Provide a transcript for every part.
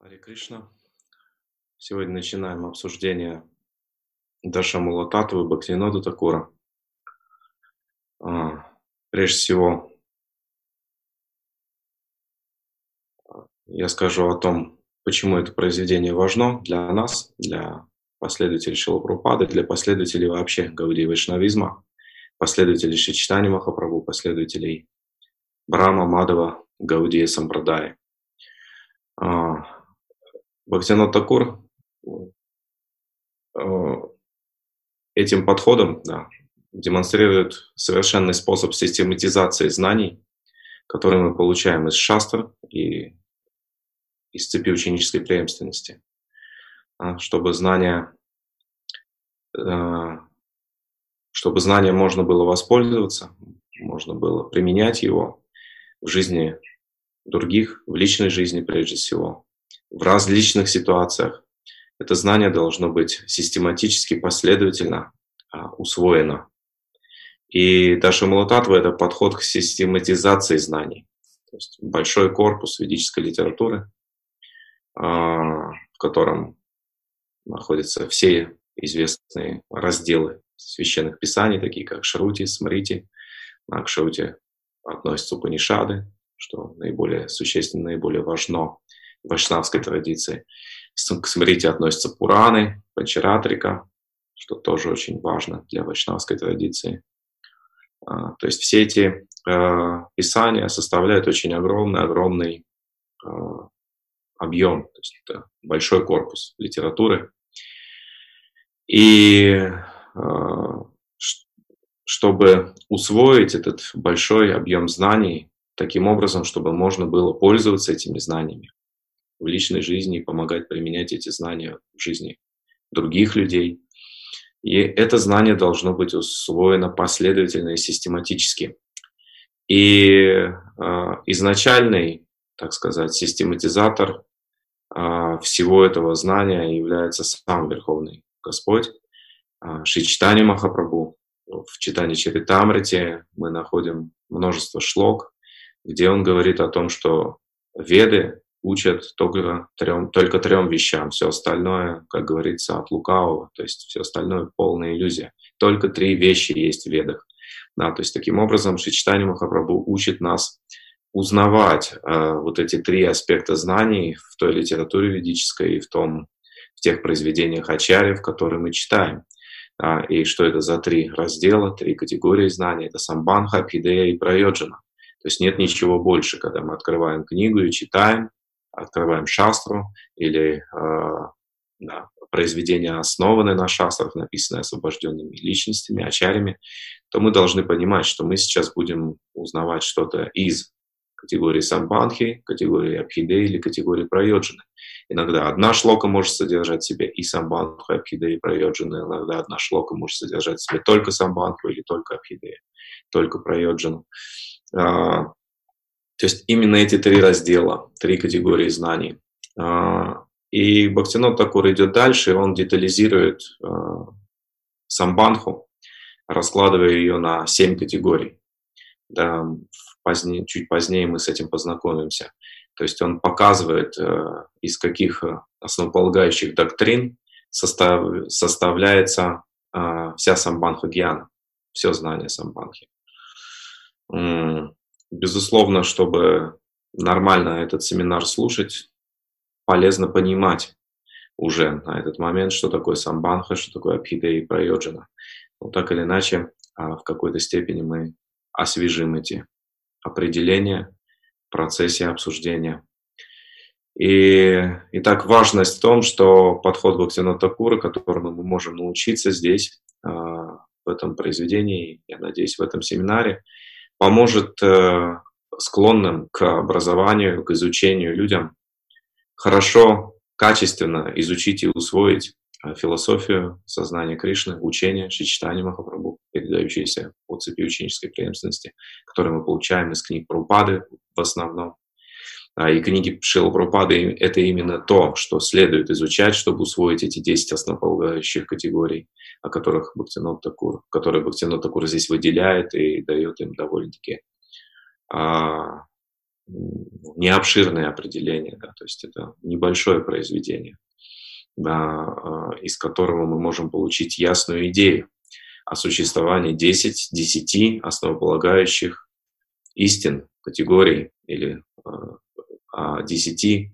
Харе Кришна. Сегодня начинаем обсуждение Дашамула Татвы Бхактинода Такура. А, прежде всего, я скажу о том, почему это произведение важно для нас, для последователей Шилапрупады, для последователей вообще Гауди Вайшнавизма, последователей Шичтани Махапрабху, последователей Брама, Мадова, Гаудия Сампрадай. Бхактинот Такур э, этим подходом да, демонстрирует совершенный способ систематизации знаний, которые мы получаем из шастр и из цепи ученической преемственности, а, чтобы знания, э, чтобы знания можно было воспользоваться, можно было применять его в жизни других, в личной жизни прежде всего, в различных ситуациях. Это знание должно быть систематически, последовательно а, усвоено. И Даша Малутатва – это подход к систематизации знаний. То есть большой корпус ведической литературы, а, в котором находятся все известные разделы священных писаний, такие как Шрути, Смрити. К Шрути относятся Упанишады, что наиболее существенно, наиболее важно вайшнавской традиции. К смрити относятся Пураны, Панчаратрика, что тоже очень важно для вайшнавской традиции. А, то есть все эти э, писания составляют очень огромный-огромный э, объем, то есть это большой корпус литературы. И чтобы усвоить этот большой объем знаний таким образом, чтобы можно было пользоваться этими знаниями, в личной жизни и помогать применять эти знания в жизни других людей. И это знание должно быть усвоено последовательно и систематически. И э, изначальный, так сказать, систематизатор э, всего этого знания является сам Верховный Господь, э, Шичтани Махапрабху. В читании Чаритамрити мы находим множество шлок, где он говорит о том, что Веды учат только трем, только трем вещам. Все остальное, как говорится, от лукавого, то есть все остальное полная иллюзия. Только три вещи есть в ведах. Да, то есть таким образом Шичтани Махапрабху учит нас узнавать э, вот эти три аспекта знаний в той литературе ведической и в, том, в тех произведениях Ачарьев, которые мы читаем. А, и что это за три раздела, три категории знаний. Это самбанха, пидея и прайоджана. То есть нет ничего больше, когда мы открываем книгу и читаем, открываем шастру или э, да, произведения, основанные на шастрах, написанные освобожденными личностями, ачарями, то мы должны понимать, что мы сейчас будем узнавать что-то из категории самбанхи, категории абхиды или категории прайоджины. Иногда одна шлока может содержать в себе и самбанху, и абхиды, и прайоджины. Иногда одна шлока может содержать в себе только самбанху или только абхиды, только прайоджину. А, то есть именно эти три раздела, три категории знаний. А, и Бхактинот Такур идет дальше, он детализирует а, самбанху, раскладывая ее на семь категорий. Да, позднее, чуть позднее мы с этим познакомимся. То есть он показывает, э, из каких основополагающих доктрин состав, составляется а, вся самбанха гьяна, все знание самбанхи. Безусловно, чтобы нормально этот семинар слушать, полезно понимать уже на этот момент, что такое самбанха, что такое абхида и прайоджана. Но так или иначе, а, в какой-то степени мы освежим эти определения в процессе обсуждения. И, и так важность в том, что подход Бхактина Такура, которому мы можем научиться здесь, а, в этом произведении, я надеюсь, в этом семинаре, поможет э, склонным к образованию, к изучению людям хорошо, качественно изучить и усвоить э, философию сознания Кришны, учение Шичтани Махапрабху, передающиеся по цепи ученической преемственности, которые мы получаем из книг Прупады в основном. А, и книги Шила Прупады — это именно то, что следует изучать, чтобы усвоить эти 10 основополагающих категорий о которых Бхактинот Такур, которые Бхактинот Такур здесь выделяет и дает им довольно-таки а, не обширное определение, да, то есть это небольшое произведение, да, из которого мы можем получить ясную идею о существовании 10, 10 основополагающих истин, категорий или э, 10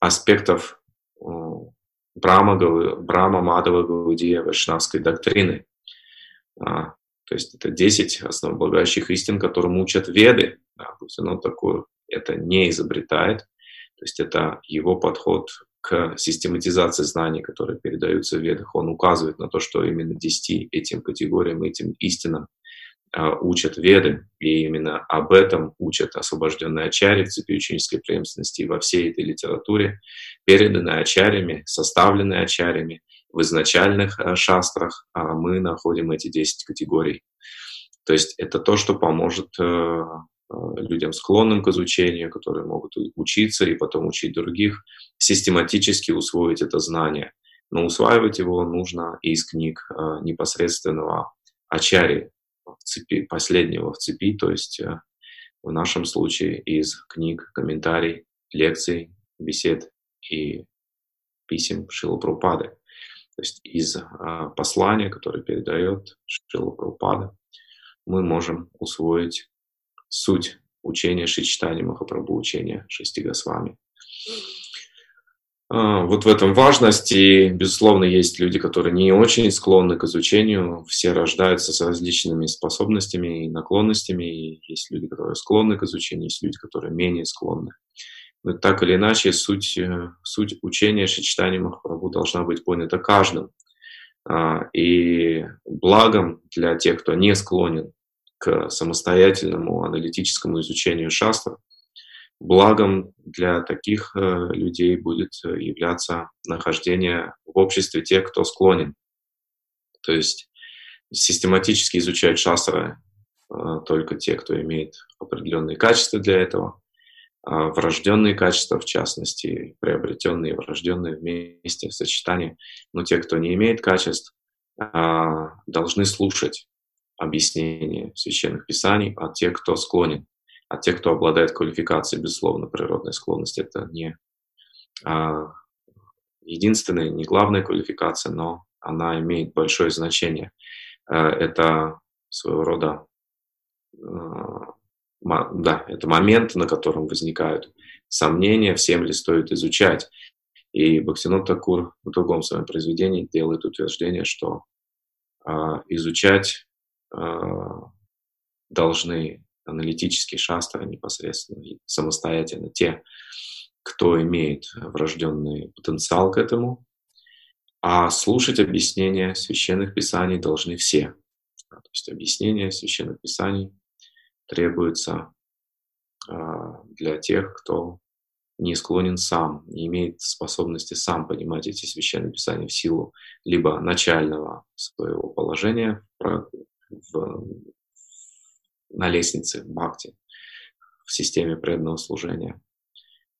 аспектов э, Брама, Брама Мадава Гаудия Вайшнавской доктрины. А, то есть это 10 основополагающих истин, которым учат веды. Да, оно такое, это не изобретает. То есть это его подход к систематизации знаний, которые передаются в ведах. Он указывает на то, что именно 10 этим категориям, этим истинам а, учат веды, и именно об этом учат освобожденные ачари в цепи ученической преемственности во всей этой литературе, переданные ачарями, составленные ачарями в изначальных а, шастрах, а мы находим эти 10 категорий. То есть это то, что поможет э, людям, склонным к изучению, которые могут учиться и потом учить других, систематически усвоить это знание. Но усваивать его нужно из книг непосредственного ачари, в цепи, последнего в цепи, то есть э, в нашем случае из книг, комментарий, лекций, бесед и писем Шила Прупады. То есть из а, послания, которое передает Шила Прупада, мы можем усвоить суть учения Шичтани Махапрабху, учения Шести Госвами. А, вот в этом важность, и, безусловно, есть люди, которые не очень склонны к изучению, все рождаются с различными способностями и наклонностями, и есть люди, которые склонны к изучению, есть люди, которые менее склонны. Но так или иначе, суть, э, суть учения Шичтани Махапрабху должна быть понята каждым. А, и благом для тех, кто не склонен к самостоятельному аналитическому изучению шастр, Благом для таких э, людей будет э, являться нахождение в обществе тех, кто склонен. То есть систематически изучают шастры э, только те, кто имеет определенные качества для этого, а врожденные качества, в частности, приобретенные и врожденные вместе в сочетании. Но те, кто не имеет качеств, а, должны слушать объяснения священных писаний, а те, кто склонен а те, кто обладает квалификацией, безусловно, природной склонности, это не а, единственная, не главная квалификация, но она имеет большое значение. А, это своего рода, а, да, это момент, на котором возникают сомнения, всем ли стоит изучать. И Бхактинот Такур в другом своем произведении делает утверждение, что а, изучать а, должны аналитические шастры непосредственно, самостоятельно те, кто имеет врожденный потенциал к этому, а слушать объяснения священных писаний должны все. То есть объяснения священных писаний требуется а, для тех, кто не склонен сам, не имеет способности сам понимать эти священные писания в силу либо начального своего положения в на лестнице бхакти в системе преданного служения,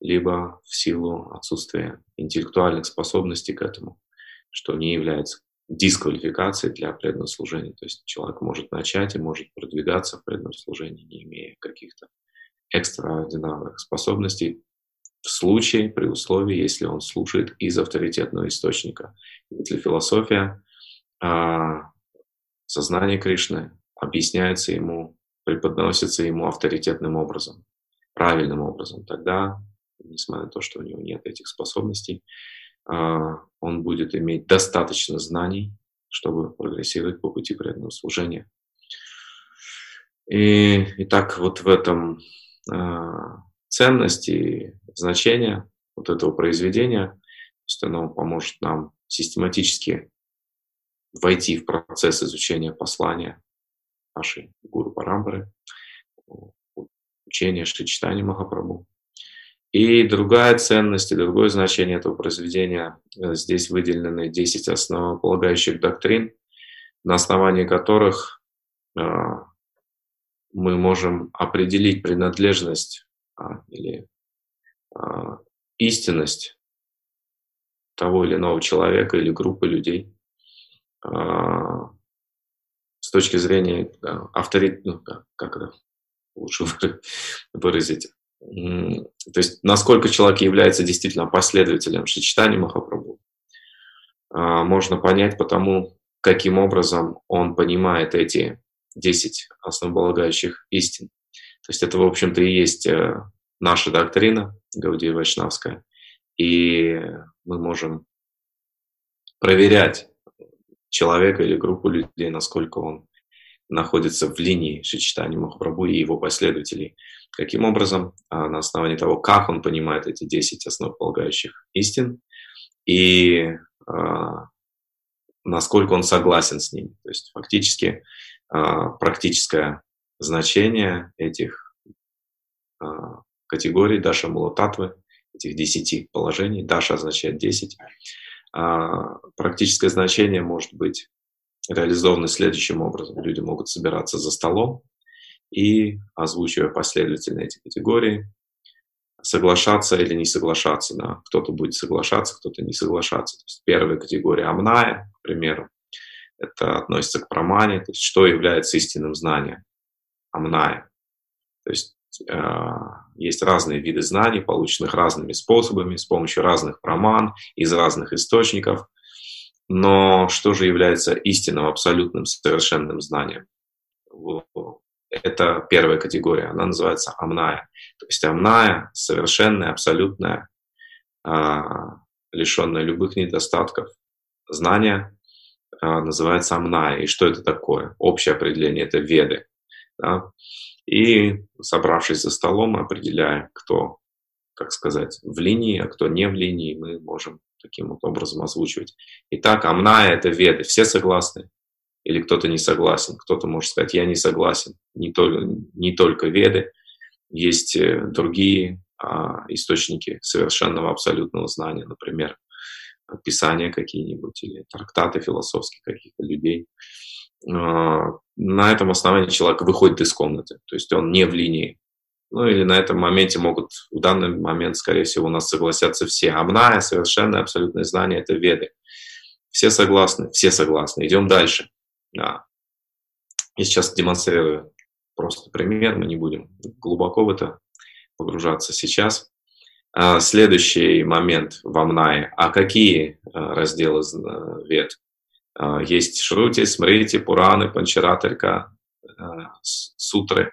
либо в силу отсутствия интеллектуальных способностей к этому, что не является дисквалификацией для преданного служения. То есть человек может начать и может продвигаться в преданном служении, не имея каких-то экстраординарных способностей в случае, при условии, если он слушает из авторитетного источника. Если философия, а, сознание Кришны объясняется ему преподносится ему авторитетным образом, правильным образом, тогда, несмотря на то, что у него нет этих способностей, а, он будет иметь достаточно знаний, чтобы прогрессировать по пути преданного служения. И, и так вот в этом а, ценность и значение вот этого произведения, то есть оно поможет нам систематически войти в процесс изучения послания нашей гуру Парампары, учения Шри Махапрабху. И другая ценность и другое значение этого произведения, э, здесь выделены 10 основополагающих доктрин, на основании которых э, мы можем определить принадлежность а, или а, истинность того или иного человека или группы людей а, точки зрения авторитета, ну, как это лучше выразить, то есть насколько человек является действительно последователем Шичтани Махапрабху, а, можно понять по тому, каким образом он понимает эти 10 основополагающих истин. То есть это, в общем-то, и есть э, наша доктрина Гаудия Вайшнавская. И мы можем проверять человека или группу людей, насколько он находится в линии Шичтани Махапрабху и его последователей. Каким образом? А, на основании того, как он понимает эти 10 основополагающих истин и а, насколько он согласен с ними. То есть фактически а, практическое значение этих категорий Даша Мулататвы, этих 10 положений, Даша означает 10, практическое значение может быть реализованы следующим образом. Люди могут собираться за столом и, озвучивая последовательно эти категории, соглашаться или не соглашаться. Да. Кто-то будет соглашаться, кто-то не соглашаться. То есть первая категория амная, к примеру, это относится к промане, то есть что является истинным знанием. Амная. То есть есть разные виды знаний, полученных разными способами, с помощью разных проман, из разных источников – но что же является истинным, абсолютным, совершенным знанием? Это первая категория, она называется амная. То есть амная, совершенная, абсолютная, а, лишенная любых недостатков знание а, называется амная. И что это такое? Общее определение – это веды. Да? И собравшись за столом, мы определяем, кто, как сказать, в линии, а кто не в линии, мы можем таким вот образом озвучивать. Итак, Амная – это веды. Все согласны? Или кто-то не согласен? Кто-то может сказать, я не согласен. Не только, не только веды, есть э, другие а, источники совершенного абсолютного знания, например, писания какие-нибудь или трактаты философские каких-то людей. А, на этом основании человек выходит из комнаты, то есть он не в линии ну или на этом моменте могут, в данный момент, скорее всего, у нас согласятся все. Амная, совершенное, абсолютное знание – это веды. Все согласны, все согласны. Идем дальше. Да. Я сейчас демонстрирую просто пример, мы не будем глубоко в это погружаться сейчас. А, следующий момент в Амнае. А какие а, разделы вед? А, есть Шрути, Смрити, Пураны, Панчаратарка, Сутры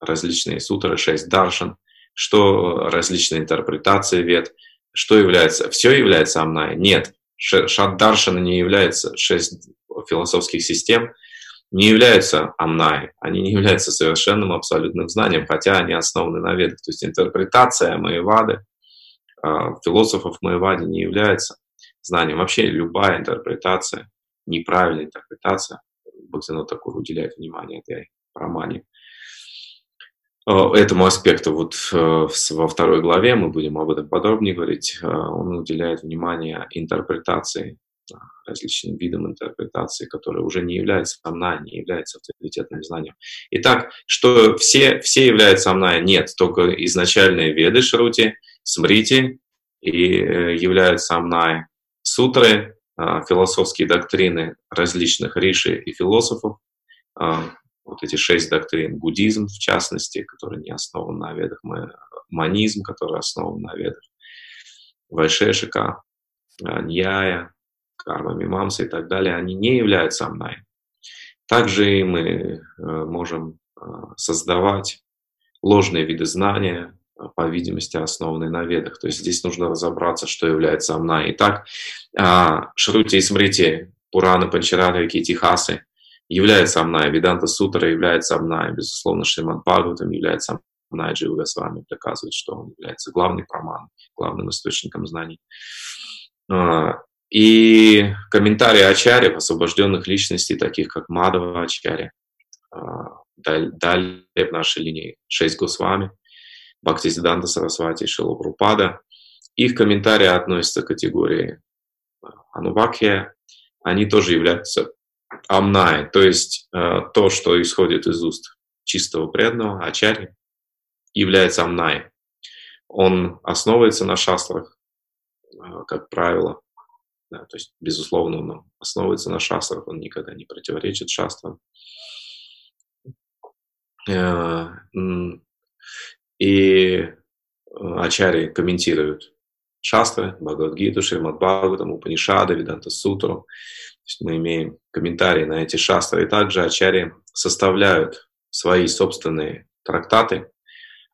различные сутры, шесть даршан, что различные интерпретации вед, что является, все является амная? Нет, шат даршана не является, шесть философских систем не являются амной, они не являются совершенным абсолютным знанием, хотя они основаны на ведах. То есть интерпретация Маевады, а, философов Маевади не является знанием. Вообще любая интерпретация, неправильная интерпретация, Бхактина Такур уделяет внимание этой промане, Э, этому аспекту вот э, во второй главе, мы будем об этом подробнее говорить, э, он уделяет внимание интерпретации, различным видам интерпретации, которые уже не являются амна, не являются авторитетным знанием. Итак, что все, все являются амна? Нет, только изначальные веды Шрути, Смрити и являются амной. Сутры, философские доктрины различных риши и философов, вот эти шесть доктрин, буддизм в частности, который не основан на ведах, манизм, который основан на ведах, вайшешика, ньяя, карма, мимамса и так далее, они не являются амнай. Также мы э, можем создавать ложные виды знания, по видимости, основанные на ведах. То есть здесь нужно разобраться, что является амнай. Итак, а, Шрути и Смрити, Пураны, Панчараты, Китихасы является Амная, Веданта Сутра является Амная, безусловно, Шримад Бхагаватам является Амная, Джива с вами доказывает, что он является главным проманом, главным источником знаний. А, и комментарии Ачарьев, освобожденных личностей, таких как Мадава Ачарья, а, далее в нашей линии шесть Госвами, Бхактисиданта Сарасвати и Шилапрупада. Их комментарии относятся к категории Анубакхия. Они тоже являются амнай, то есть э, то, что исходит из уст чистого преданного, ачари, является амнай. Он основывается на шастрах, э, как правило. Да, то есть, безусловно, он основывается на шастрах, он никогда не противоречит шастрам. Э, И Ачари комментируют Шастры, Бхагавадгиту, Шримад Бхагаватам, Упанишады, Веданта Сутру. мы имеем комментарии на эти шастры. И также Ачари составляют свои собственные трактаты,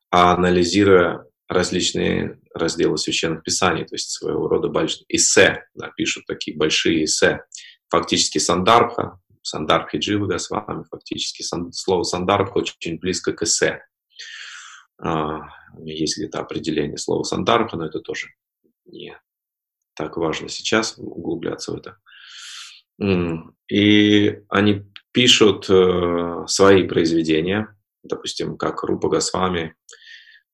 анализируя различные разделы священных писаний, то есть своего рода эссе, да, пишут такие большие эссе. Фактически Сандарбха, Сандарбхи Дживы Госвами, фактически сан, слово Сандарбха очень близко к эссе. А, есть где-то определение слова Сандарбха, но это тоже не так важно сейчас углубляться в это. И они пишут э, свои произведения, допустим, как Рупа Госвами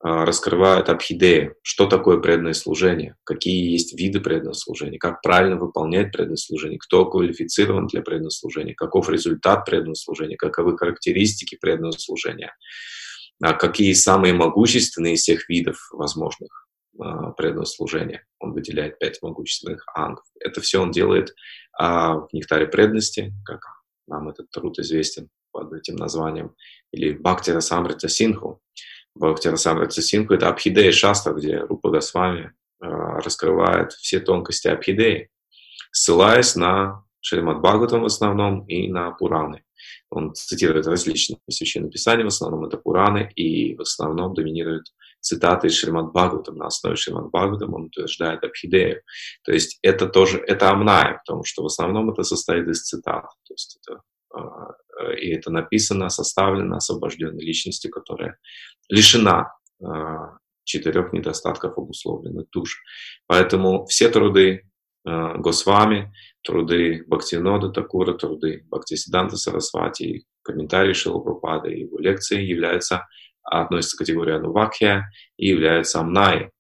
а, раскрывает абхидеи, что такое преданное служение, какие есть виды преданного служения, как правильно выполнять преданное служение, кто квалифицирован для преданного служения, каков результат преданного служения, каковы характеристики преданного служения, какие самые могущественные из всех видов возможных а, преданного служения. Он выделяет пять могущественных ангов. Это все он делает в нектаре преданности, как нам этот труд известен под этим названием, или Бхактира Самрита Синху. Бхактира Самрита Синху – это Абхидея Шастра, где Рупа Госвами э, раскрывает все тонкости Абхидеи, ссылаясь на Шримад Бхагаватам в основном и на Пураны. Он цитирует различные священные писания, в основном это Пураны, и в основном доминируют цитаты из Шримад Бхагаватам. На основе Шримад Бхагаватам он утверждает Абхидею. То есть это тоже, это Амная, потому что в основном это состоит из цитат. То есть это а, и это написано, составлено освобожденной личностью, которая лишена а, четырех недостатков обусловленных душ. Поэтому все труды Госвами, труды Бхактинода Такура, труды Бхактисиданта Сарасвати, комментарии Шилапрапада его лекции являются, относятся к категории Анувакхия и являются Амнай,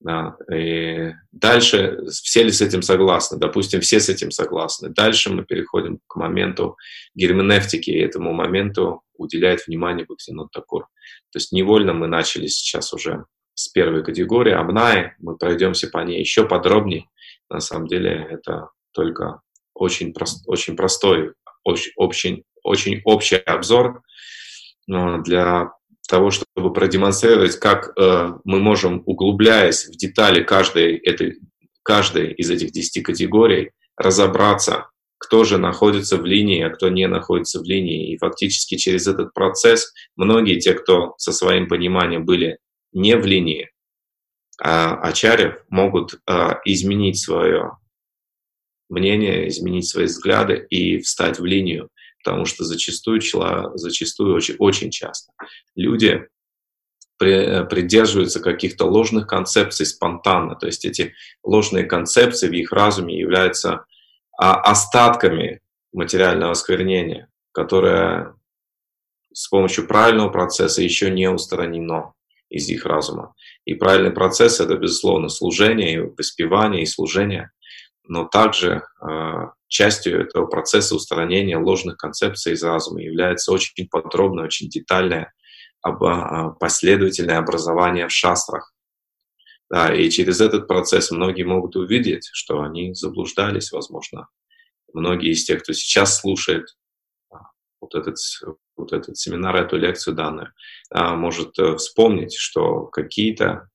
да. И дальше все ли с этим согласны? Допустим, все с этим согласны. Дальше мы переходим к моменту герменевтики, и этому моменту уделяет внимание Бхактинот Такур. То есть невольно мы начали сейчас уже с первой категории, Амнаи, мы пройдемся по ней еще подробнее. На самом деле это только очень, прост, очень простой, очень, очень, очень общий обзор для того, чтобы продемонстрировать, как э, мы можем, углубляясь в детали каждой, этой, каждой из этих десяти категорий, разобраться, кто же находится в линии, а кто не находится в линии. И фактически через этот процесс многие, те, кто со своим пониманием были не в линии, а ачарьев, могут э, изменить свое мнение, изменить свои взгляды и встать в линию потому что зачастую, зачастую очень, очень часто люди придерживаются каких-то ложных концепций спонтанно. То есть эти ложные концепции в их разуме являются а, остатками материального осквернения, которое с помощью правильного процесса еще не устранено из их разума. И правильный процесс — это, безусловно, служение, и воспевание и служение, но также а, частью этого процесса устранения ложных концепций из разума является очень подробное, очень детальное а, последовательное образование в шастрах. Да, и через этот процесс многие могут увидеть, что они заблуждались, возможно. Многие из тех, кто сейчас слушает а, вот этот, вот этот семинар, эту лекцию данную, а, может э, вспомнить, что какие-то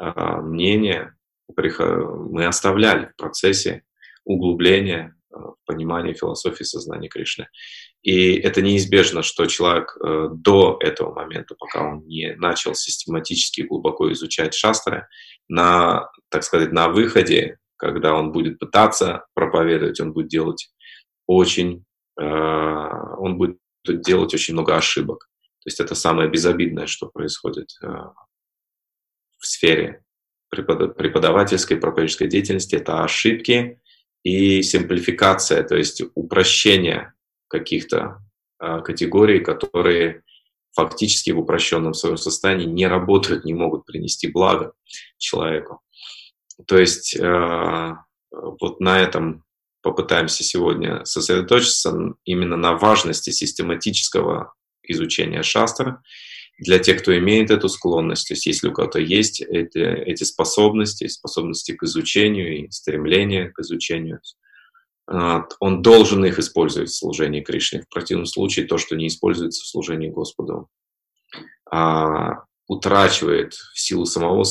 мнения мы оставляли в процессе углубления в понимании философии сознания Кришны. И это неизбежно, что человек э, до этого момента, пока он не начал систематически глубоко изучать шастры, на, так сказать, на выходе, когда он будет пытаться проповедовать, он будет делать очень, э, он будет делать очень много ошибок. То есть это самое безобидное, что происходит э, в сфере преподавательской, проповедческой деятельности, это ошибки, и симплификация, то есть упрощение каких-то э, категорий, которые фактически в упрощенном своем состоянии не работают, не могут принести благо человеку. То есть э, вот на этом попытаемся сегодня сосредоточиться именно на важности систематического изучения шастра для тех, кто имеет эту склонность, то есть если у кого-то есть эти, эти способности, способности к изучению и стремление к изучению, он должен их использовать в служении Кришне. В противном случае то, что не используется в служении Господу, а, утрачивает в силу самого,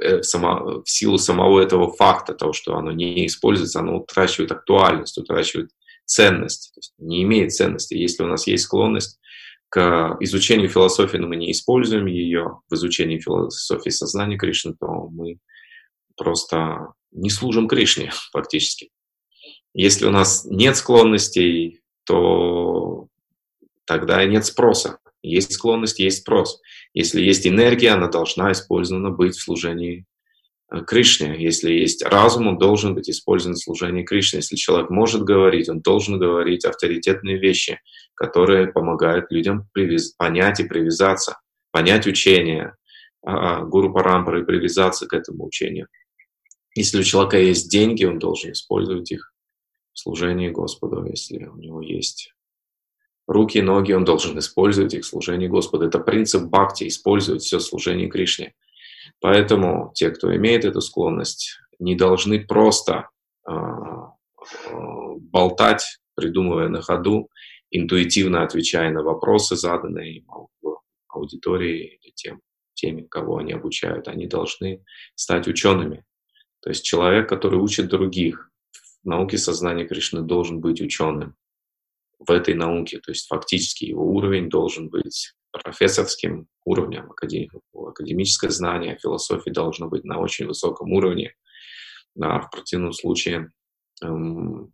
э, само, в силу самого этого факта, того, что оно не используется, оно утрачивает актуальность, утрачивает ценность, не имеет ценности. Если у нас есть склонность к изучению философии, но мы не используем ее в изучении философии сознания Кришны, то мы просто не служим Кришне фактически. Если у нас нет склонностей, то тогда нет спроса. Есть склонность, есть спрос. Если есть энергия, она должна использована быть в служении э, Кришне. Если есть разум, он должен быть использован в служении Кришне. Если человек может говорить, он должен говорить авторитетные вещи, которые помогают людям привяз... понять и привязаться, понять учение а, а, Гуру Парампары и привязаться к этому учению. Если у человека есть деньги, он должен использовать их в служении Господу. Если у него есть руки, ноги, он должен использовать их в служении Господу. Это принцип бхакти, использовать все служение Кришне. Поэтому те, кто имеет эту склонность, не должны просто э, болтать, придумывая на ходу, интуитивно отвечая на вопросы, заданные им в аудитории или тем, теми, кого они обучают. Они должны стать учеными. То есть человек, который учит других в науке сознания Кришны, должен быть ученым в этой науке. То есть фактически его уровень должен быть профессорским уровнем. Академическое знание философии должно быть на очень высоком уровне. Да, в противном случае эм,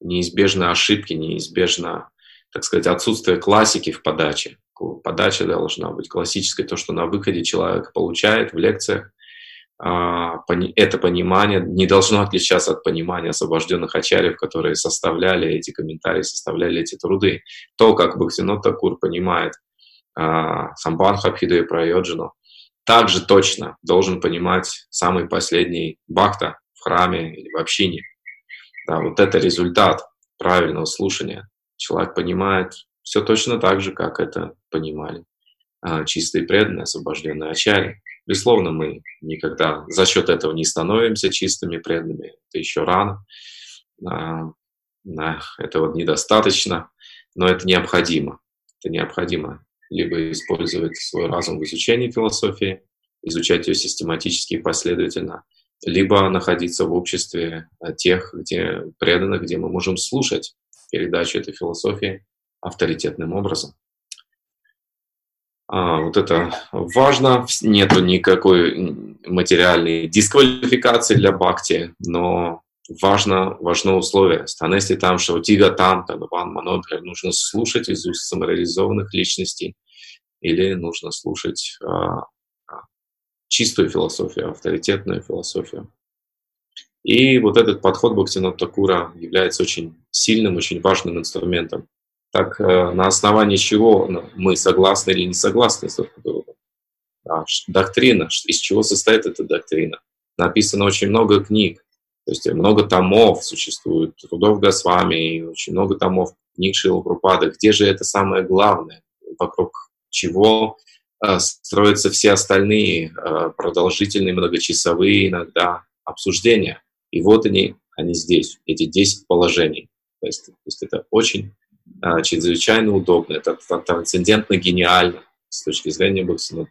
неизбежны ошибки, неизбежно, так сказать, отсутствие классики в подаче. Подача должна быть классической, то, что на выходе человек получает в лекциях, это понимание не должно отличаться от понимания освобожденных ачарьев, которые составляли эти комментарии, составляли эти труды. То, как Бхактинот Такур понимает а, Самбан Хабхиду и Прайоджину, также точно должен понимать самый последний бхакта в храме или в общине. Да, вот это результат правильного слушания. Человек понимает все точно так же, как это понимали а, чистые преданные, освобожденные ачари. Безусловно, мы никогда за счет этого не становимся чистыми преданными. Это еще рано. А, этого недостаточно, но это необходимо. Это необходимо либо использовать свой разум в изучении философии, изучать ее систематически и последовательно, либо находиться в обществе тех, где преданных, где мы можем слушать передачу этой философии авторитетным образом. А, вот это важно. Нету никакой материальной дисквалификации для бхакти, но важно, важно условие. Станести там, что тига там, тануван манодхар, нужно слушать из уст самореализованных личностей или нужно слушать а, а, чистую философию, авторитетную философию. И вот этот подход Бхактинат Такура является очень сильным, очень важным инструментом так э, на основании чего ну, мы согласны или не согласны с друг другом. Доктрина, из чего состоит эта доктрина. Написано очень много книг, то есть много томов существует, трудов Госвами, очень много томов книг Шила Прупада. Где же это самое главное, вокруг чего э, строятся все остальные э, продолжительные, многочасовые иногда обсуждения. И вот они, они здесь, эти 10 положений. То есть, то есть это очень чрезвычайно удобно, это трансцендентно гениально с точки зрения Баксина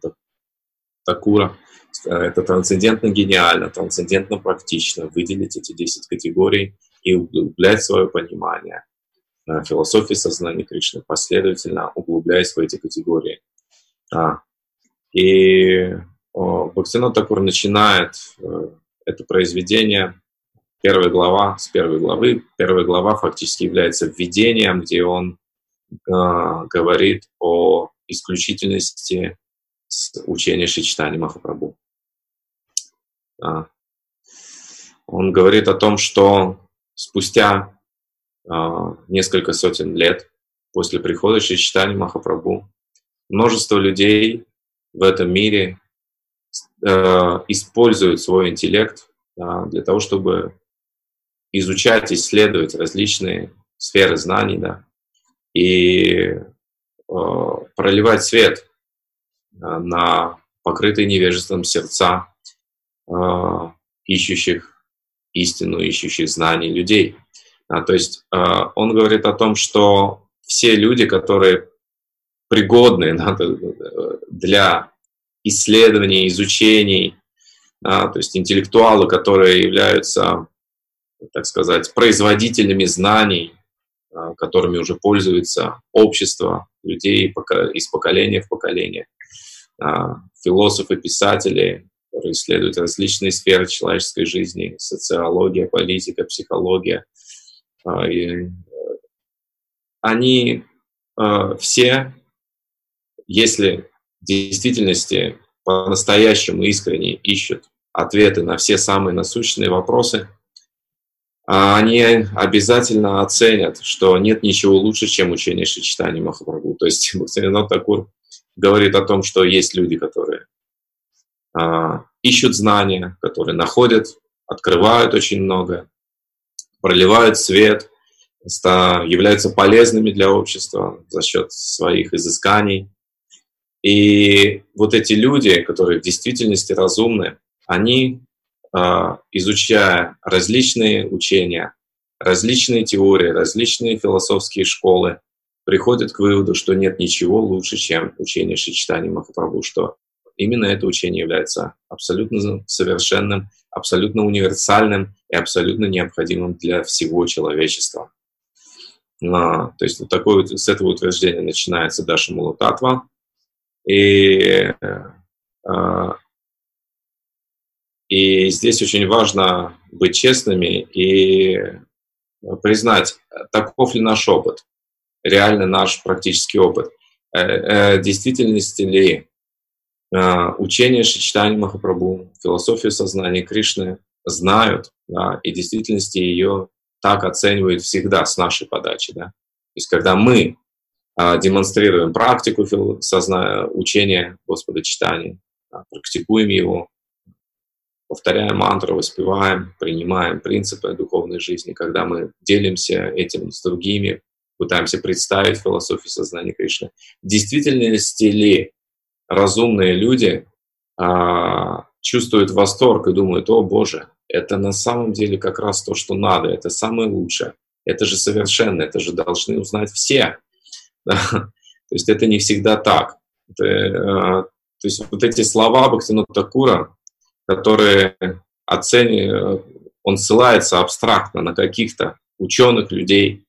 Такура. Это трансцендентно гениально, трансцендентно практично. Выделить эти 10 категорий и углублять свое понимание. Философии сознания Кришны, последовательно углубляясь в эти категории. А, и Бхактинот Такур начинает э, это произведение первая глава, с первой главы. Первая глава фактически является введением, где он э, говорит о исключительности учения Шичтани Махапрабху. А. Он говорит о том, что спустя э, несколько сотен лет после прихода Шичтани Махапрабху множество людей в этом мире э, используют свой интеллект для того, чтобы изучать, исследовать различные сферы знаний, да, и э, проливать свет э, на покрытые невежеством сердца э, ищущих истину, ищущих знаний людей. А, то есть э, он говорит о том, что все люди, которые пригодны да, для исследований, изучений, а, то есть интеллектуалы, которые являются, так сказать, производителями знаний, а, которыми уже пользуется общество людей из поколения в поколение, а, философы, писатели, которые исследуют различные сферы человеческой жизни, социология, политика, психология. А, и они все, если в действительности по-настоящему искренне ищут ответы на все самые насущные вопросы, они обязательно оценят, что нет ничего лучше, чем учение Шичтани Махапрабху. То есть Бхактивинод Такур говорит о том, что есть люди, которые а, ищут знания, которые находят, открывают очень много, проливают свет, являются полезными для общества за счет своих изысканий. И вот эти люди, которые в действительности разумны, они а, изучая различные учения, различные теории, различные философские школы, приходят к выводу, что нет ничего лучше, чем учение Шичтани Махапрабху, что именно это учение является абсолютно совершенным, абсолютно универсальным и абсолютно необходимым для всего человечества. А, то есть вот такое вот, с этого утверждения начинается Даша Мулататва. И а, и здесь очень важно быть честными и признать, таков ли наш опыт, реально наш практический опыт. Э, э, действительности ли э, учение Шичтани Махапрабху, философию сознания Кришны знают, да, и действительности ее так оценивают всегда с нашей подачи. Да? То есть когда мы демонстрируем практику сознания, учения Господа Читания, практикуем его, повторяем мантру, воспеваем, принимаем принципы духовной жизни, когда мы делимся этим с другими, пытаемся представить философию сознания Кришны. В действительности ли разумные люди а, чувствуют восторг и думают, о Боже, это на самом деле как раз то, что надо, это самое лучшее, это же совершенно, это же должны узнать все. То есть это не всегда так. А, то есть вот эти слова Бхактинута Такура, которые оценивают, он ссылается абстрактно на каких-то ученых людей,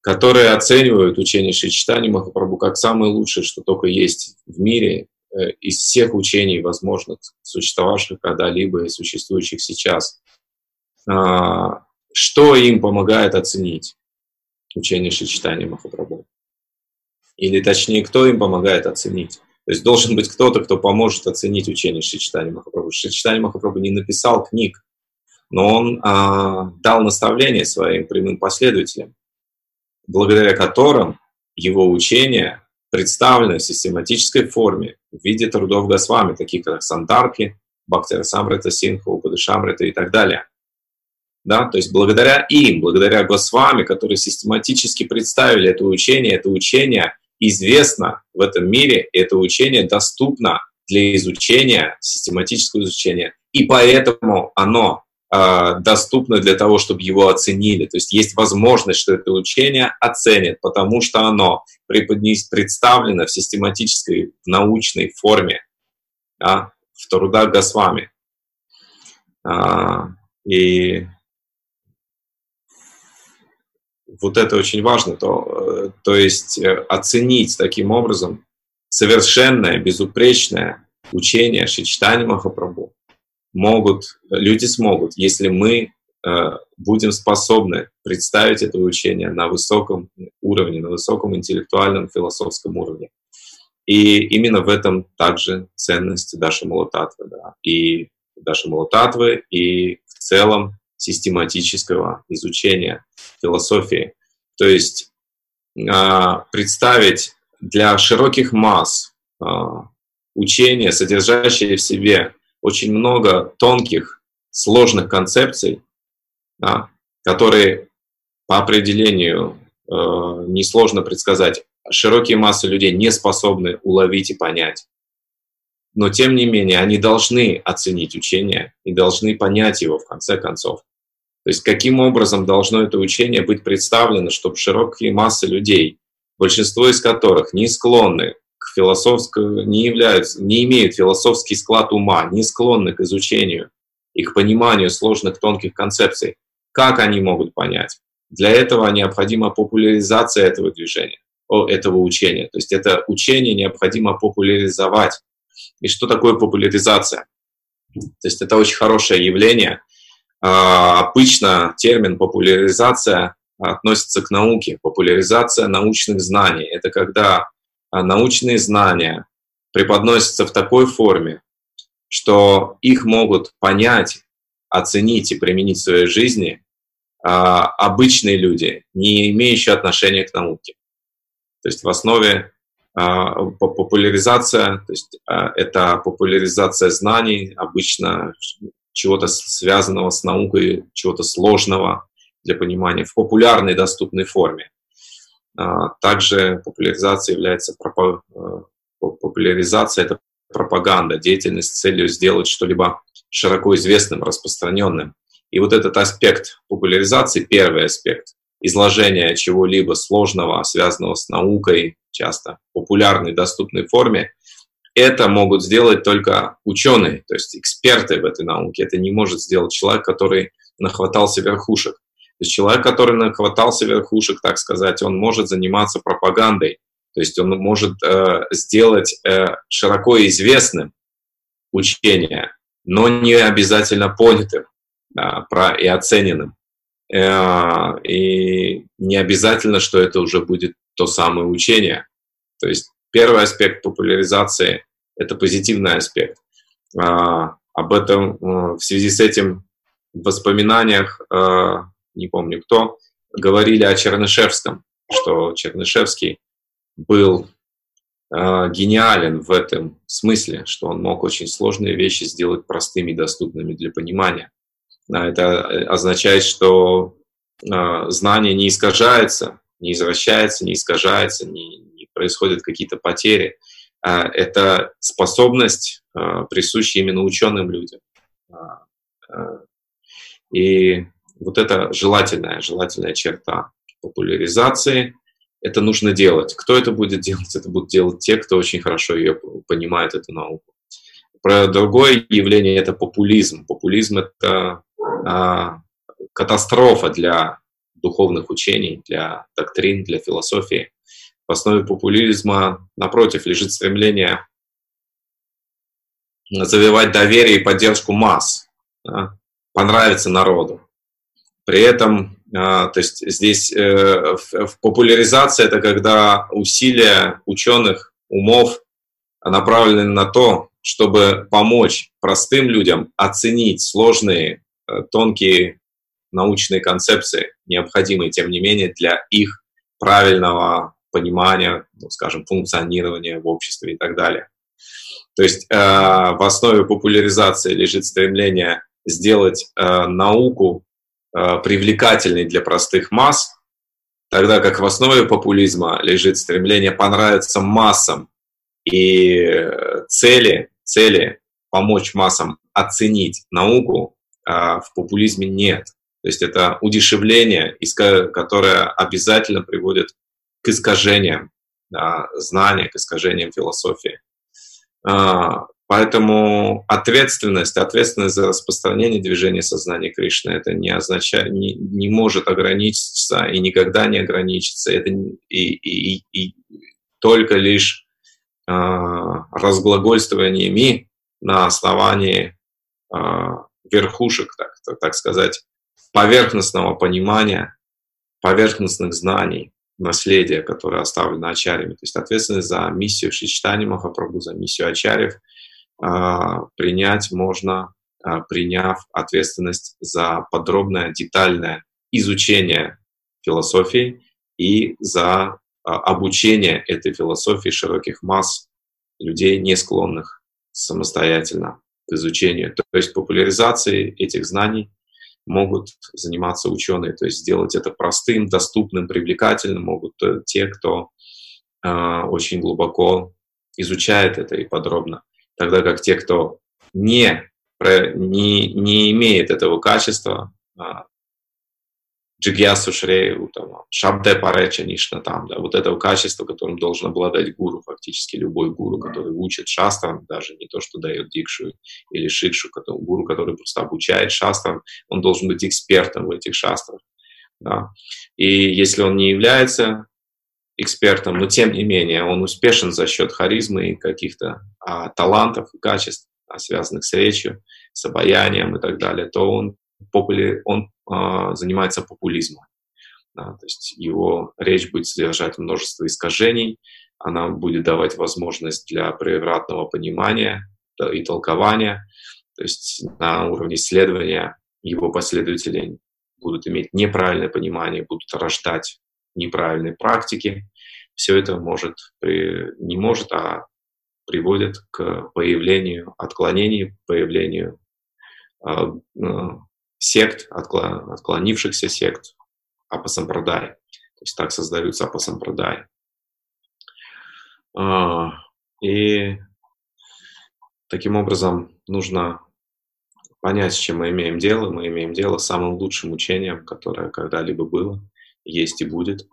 которые оценивают учение Шичтани Махапрабху как самое лучшее, что только есть в мире э, из всех учений возможных, существовавших когда-либо и существующих сейчас. А, что им помогает оценить учение Шичтани Махапрабху? Или точнее, кто им помогает оценить? То есть должен быть кто-то, кто поможет оценить учение Шичтани Махапрабху. Шичтани Махапрабху не написал книг, но он а, дал наставления своим прямым последователям, благодаря которым его учение представлено в систематической форме в виде трудов Госвами, таких как Сандарки, Бхактира Самрита, Синха, Упадышамрита и так далее. Да? То есть благодаря им, благодаря Госвами, которые систематически представили это учение, это учение известно в этом мире, это учение доступно для изучения, систематического изучения, и поэтому оно э, доступно для того, чтобы его оценили. То есть есть возможность, что это учение оценят, потому что оно представлено в систематической, в научной форме, да, в трудах Госвами. А, и вот это очень важно, то, э, то есть э, оценить таким образом совершенное, безупречное учение Шичтани Махапрабху могут, люди смогут, если мы э, будем способны представить это учение на высоком уровне, на высоком интеллектуальном, философском уровне. И именно в этом также ценность Даши Малататвы, да, и Даши Малататвы, и в целом систематического изучения философии. То есть а, представить для широких масс а, учение, содержащее в себе очень много тонких, сложных концепций, да, которые по определению э, несложно предсказать. Широкие массы людей не способны уловить и понять. Но тем не менее, они должны оценить учение и должны понять его в конце концов. То есть каким образом должно это учение быть представлено, чтобы широкие массы людей, большинство из которых не склонны к философского, не являются, не имеют философский склад ума, не склонны к изучению и к пониманию сложных тонких концепций, как они могут понять? Для этого необходима популяризация этого движения, этого учения. То есть это учение необходимо популяризовать. И что такое популяризация? То есть это очень хорошее явление. А, обычно термин популяризация относится к науке. Популяризация научных знаний – это когда а, научные знания преподносятся в такой форме, что их могут понять, оценить и применить в своей жизни а, обычные люди, не имеющие отношения к науке. То есть в основе популяризация, то есть это популяризация знаний, обычно чего-то связанного с наукой, чего-то сложного для понимания в популярной доступной форме. А, также популяризация является пропа популяризация это пропаганда, деятельность с целью сделать что-либо широко известным, распространенным. И вот этот аспект популяризации, первый аспект, изложения чего-либо сложного, связанного с наукой, часто в популярной, доступной форме, это могут сделать только ученые, то есть эксперты в этой науке. Это не может сделать человек, который нахватался верхушек. То есть человек, который нахватался верхушек, так сказать, он может заниматься пропагандой, то есть он может э, сделать э, широко известным учение, но не обязательно понятым да, про, и оцененным. Э, и не обязательно, что это уже будет то самое учение. То есть первый аспект популяризации – это позитивный аспект. Э, об этом э, в связи с этим в воспоминаниях, э, не помню кто, говорили о Чернышевском, что Чернышевский был э, гениален в этом смысле, что он мог очень сложные вещи сделать простыми, доступными для понимания. Это э, означает, что знание не искажается, не извращается, не искажается, не происходят какие-то потери. А это способность, э, присущая именно ученым людям. А, и вот это желательная, желательная черта популяризации. Это нужно делать. Кто это будет делать? Это будут делать те, кто очень хорошо ее понимает, эту науку. Про другое явление – это популизм. Популизм – это а, катастрофа для духовных учений, для доктрин, для философии. В основе популизма, напротив, лежит стремление завивать доверие и поддержку масс, да, понравиться народу. При этом, а, то есть здесь э, в популяризации это когда усилия ученых умов направлены на то, чтобы помочь простым людям оценить сложные Э, тонкие научные концепции, необходимые, тем не менее, для их правильного понимания, ну, скажем, функционирования в обществе и так далее. То есть э, в основе популяризации лежит стремление сделать э, науку э, привлекательной для простых масс, тогда как в основе популизма лежит стремление понравиться массам и э, цели, цели помочь массам оценить науку а в популизме нет. То есть это удешевление, которое обязательно приводит к искажениям да, знания, к искажениям философии. А, поэтому ответственность, ответственность за распространение движения сознания Кришны, это не означает, не, не может ограничиться и никогда не ограничится. Это и, и, и только лишь э, разглагольствованиями на основании э, верхушек, так, так сказать, поверхностного понимания, поверхностных знаний, наследия, которое оставлено Ачарьями. То есть ответственность за миссию Шичтани Махапрабху, за миссию Ачарьев а, принять можно, а, приняв ответственность за подробное, детальное изучение философии и за а, обучение этой философии широких масс людей, не склонных самостоятельно к изучению. То есть популяризацией этих знаний могут заниматься ученые, то есть сделать это простым, доступным, привлекательным могут э, те, кто э, очень глубоко изучает это и подробно. Тогда как те, кто не, не, не имеет этого качества, э, Джигьясу Шрею, там, Шабде Пареча Нишна там, да, вот этого качества, которым должен обладать гуру, фактически любой гуру, который учит шастрам, даже не то, что дает дикшу или шикшу, который, гуру, который просто обучает шастрам, он должен быть экспертом в этих шастрах. Да. И если он не является экспертом, но тем не менее он успешен за счет харизмы и каких-то а, талантов и качеств, а, связанных с речью, с обаянием и так далее, то он, попули... он а, занимается популизмом. Да, то есть его речь будет содержать множество искажений, она будет давать возможность для превратного понимания и толкования. То есть на уровне исследования его последователи будут иметь неправильное понимание, будут рождать неправильные практики. Все это может, не может, а приводит к появлению отклонений, появлению а, сект, отклонившихся сект, апасампрадай. То есть так создаются апасампрадай. А, и таким образом нужно понять, с чем мы имеем дело. Мы имеем дело с самым лучшим учением, которое когда-либо было, есть и будет.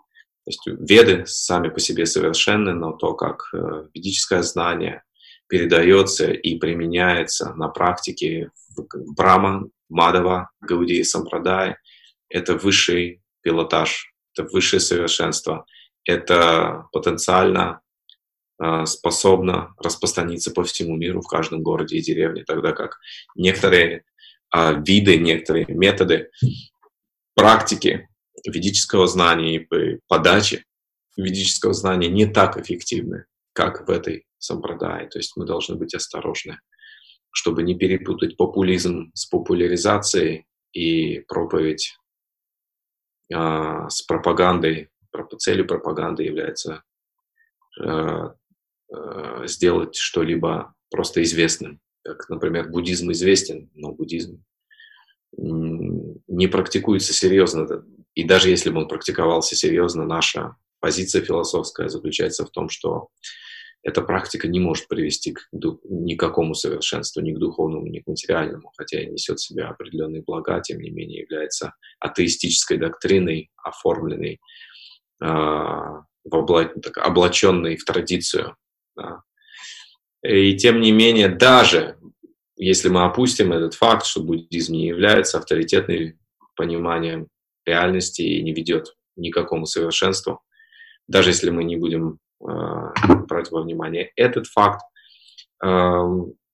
То есть веды сами по себе совершенны, но то, как э, ведическое знание передается и применяется на практике в Брахма, Мадава, Гаудии, Сампрадай, это высший пилотаж, это высшее совершенство, это потенциально э, способно распространиться по всему миру, в каждом городе и деревне, тогда как некоторые э, виды, некоторые методы, практики ведического знания и подачи ведического знания не так эффективны, как в этой сампрадае. То есть мы должны быть осторожны, чтобы не перепутать популизм с популяризацией и проповедь а, с пропагандой. Целью пропаганды является а, а, сделать что-либо просто известным. Как, например, буддизм известен, но буддизм не практикуется серьезно и даже если бы он практиковался серьезно, наша позиция философская заключается в том, что эта практика не может привести к никакому совершенству, ни к духовному, ни к материальному, хотя и несет в себе определенные блага, тем не менее является атеистической доктриной, оформленной, э, в обла... так, облаченной в традицию. Да. И тем не менее, даже если мы опустим этот факт, что буддизм не является авторитетным пониманием реальности и не ведет к какому совершенству. Даже если мы не будем брать во внимание этот факт, э,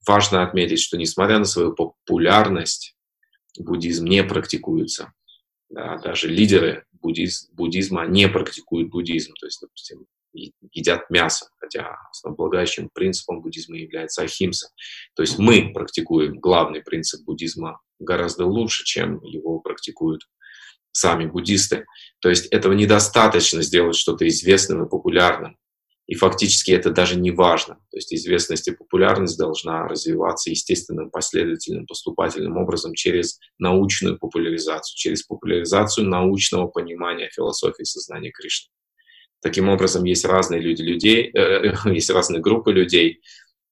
важно отметить, что несмотря на свою популярность, буддизм не практикуется. Да, даже лидеры буддиз, буддизма не практикуют буддизм, то есть, допустим, едят мясо, хотя основополагающим принципом буддизма является ахимса. То есть мы практикуем главный принцип буддизма гораздо лучше, чем его практикуют сами буддисты. То есть этого недостаточно сделать что-то известным и популярным. И фактически это даже не важно. То есть известность и популярность должна развиваться естественным, последовательным, поступательным образом через научную популяризацию, через популяризацию научного понимания философии сознания Кришны. Таким образом, есть разные люди людей, э, есть разные группы людей,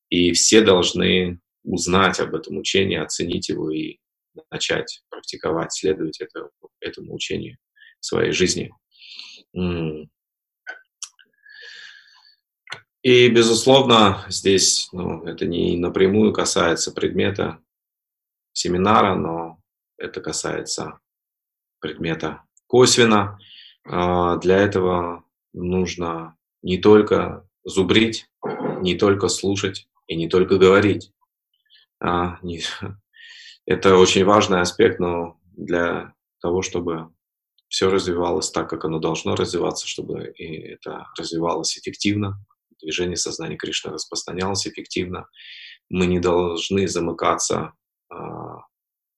и все должны узнать об этом учении, оценить его и начать практиковать, следовать это, этому учению в своей жизни. И, безусловно, здесь ну, это не напрямую касается предмета семинара, но это касается предмета косвенно. А, для этого нужно не только зубрить, не только слушать и не только говорить. А, это очень важный аспект, но для того, чтобы все развивалось так, как оно должно развиваться, чтобы это развивалось эффективно, движение сознания Кришны распространялось эффективно, мы не должны замыкаться э,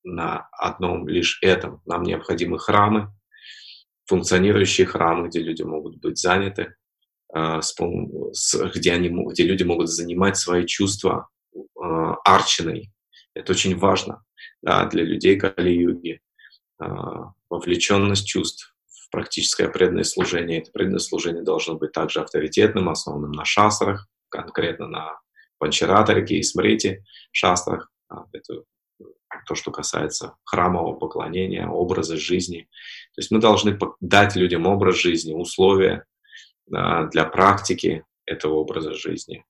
на одном лишь этом. Нам необходимы храмы, функционирующие храмы, где люди могут быть заняты, э, с, с, где, они, где люди могут занимать свои чувства э, арчиной. Это очень важно да, для людей Кали-юги, а, вовлеченность чувств практическое преданное служение. Это преданное служение должно быть также авторитетным, основанным на шастрах, конкретно на панчаратарике и смрите шастрах. А, это то, что касается храмового поклонения, образа жизни. То есть мы должны дать людям образ жизни, условия для практики этого образа жизни.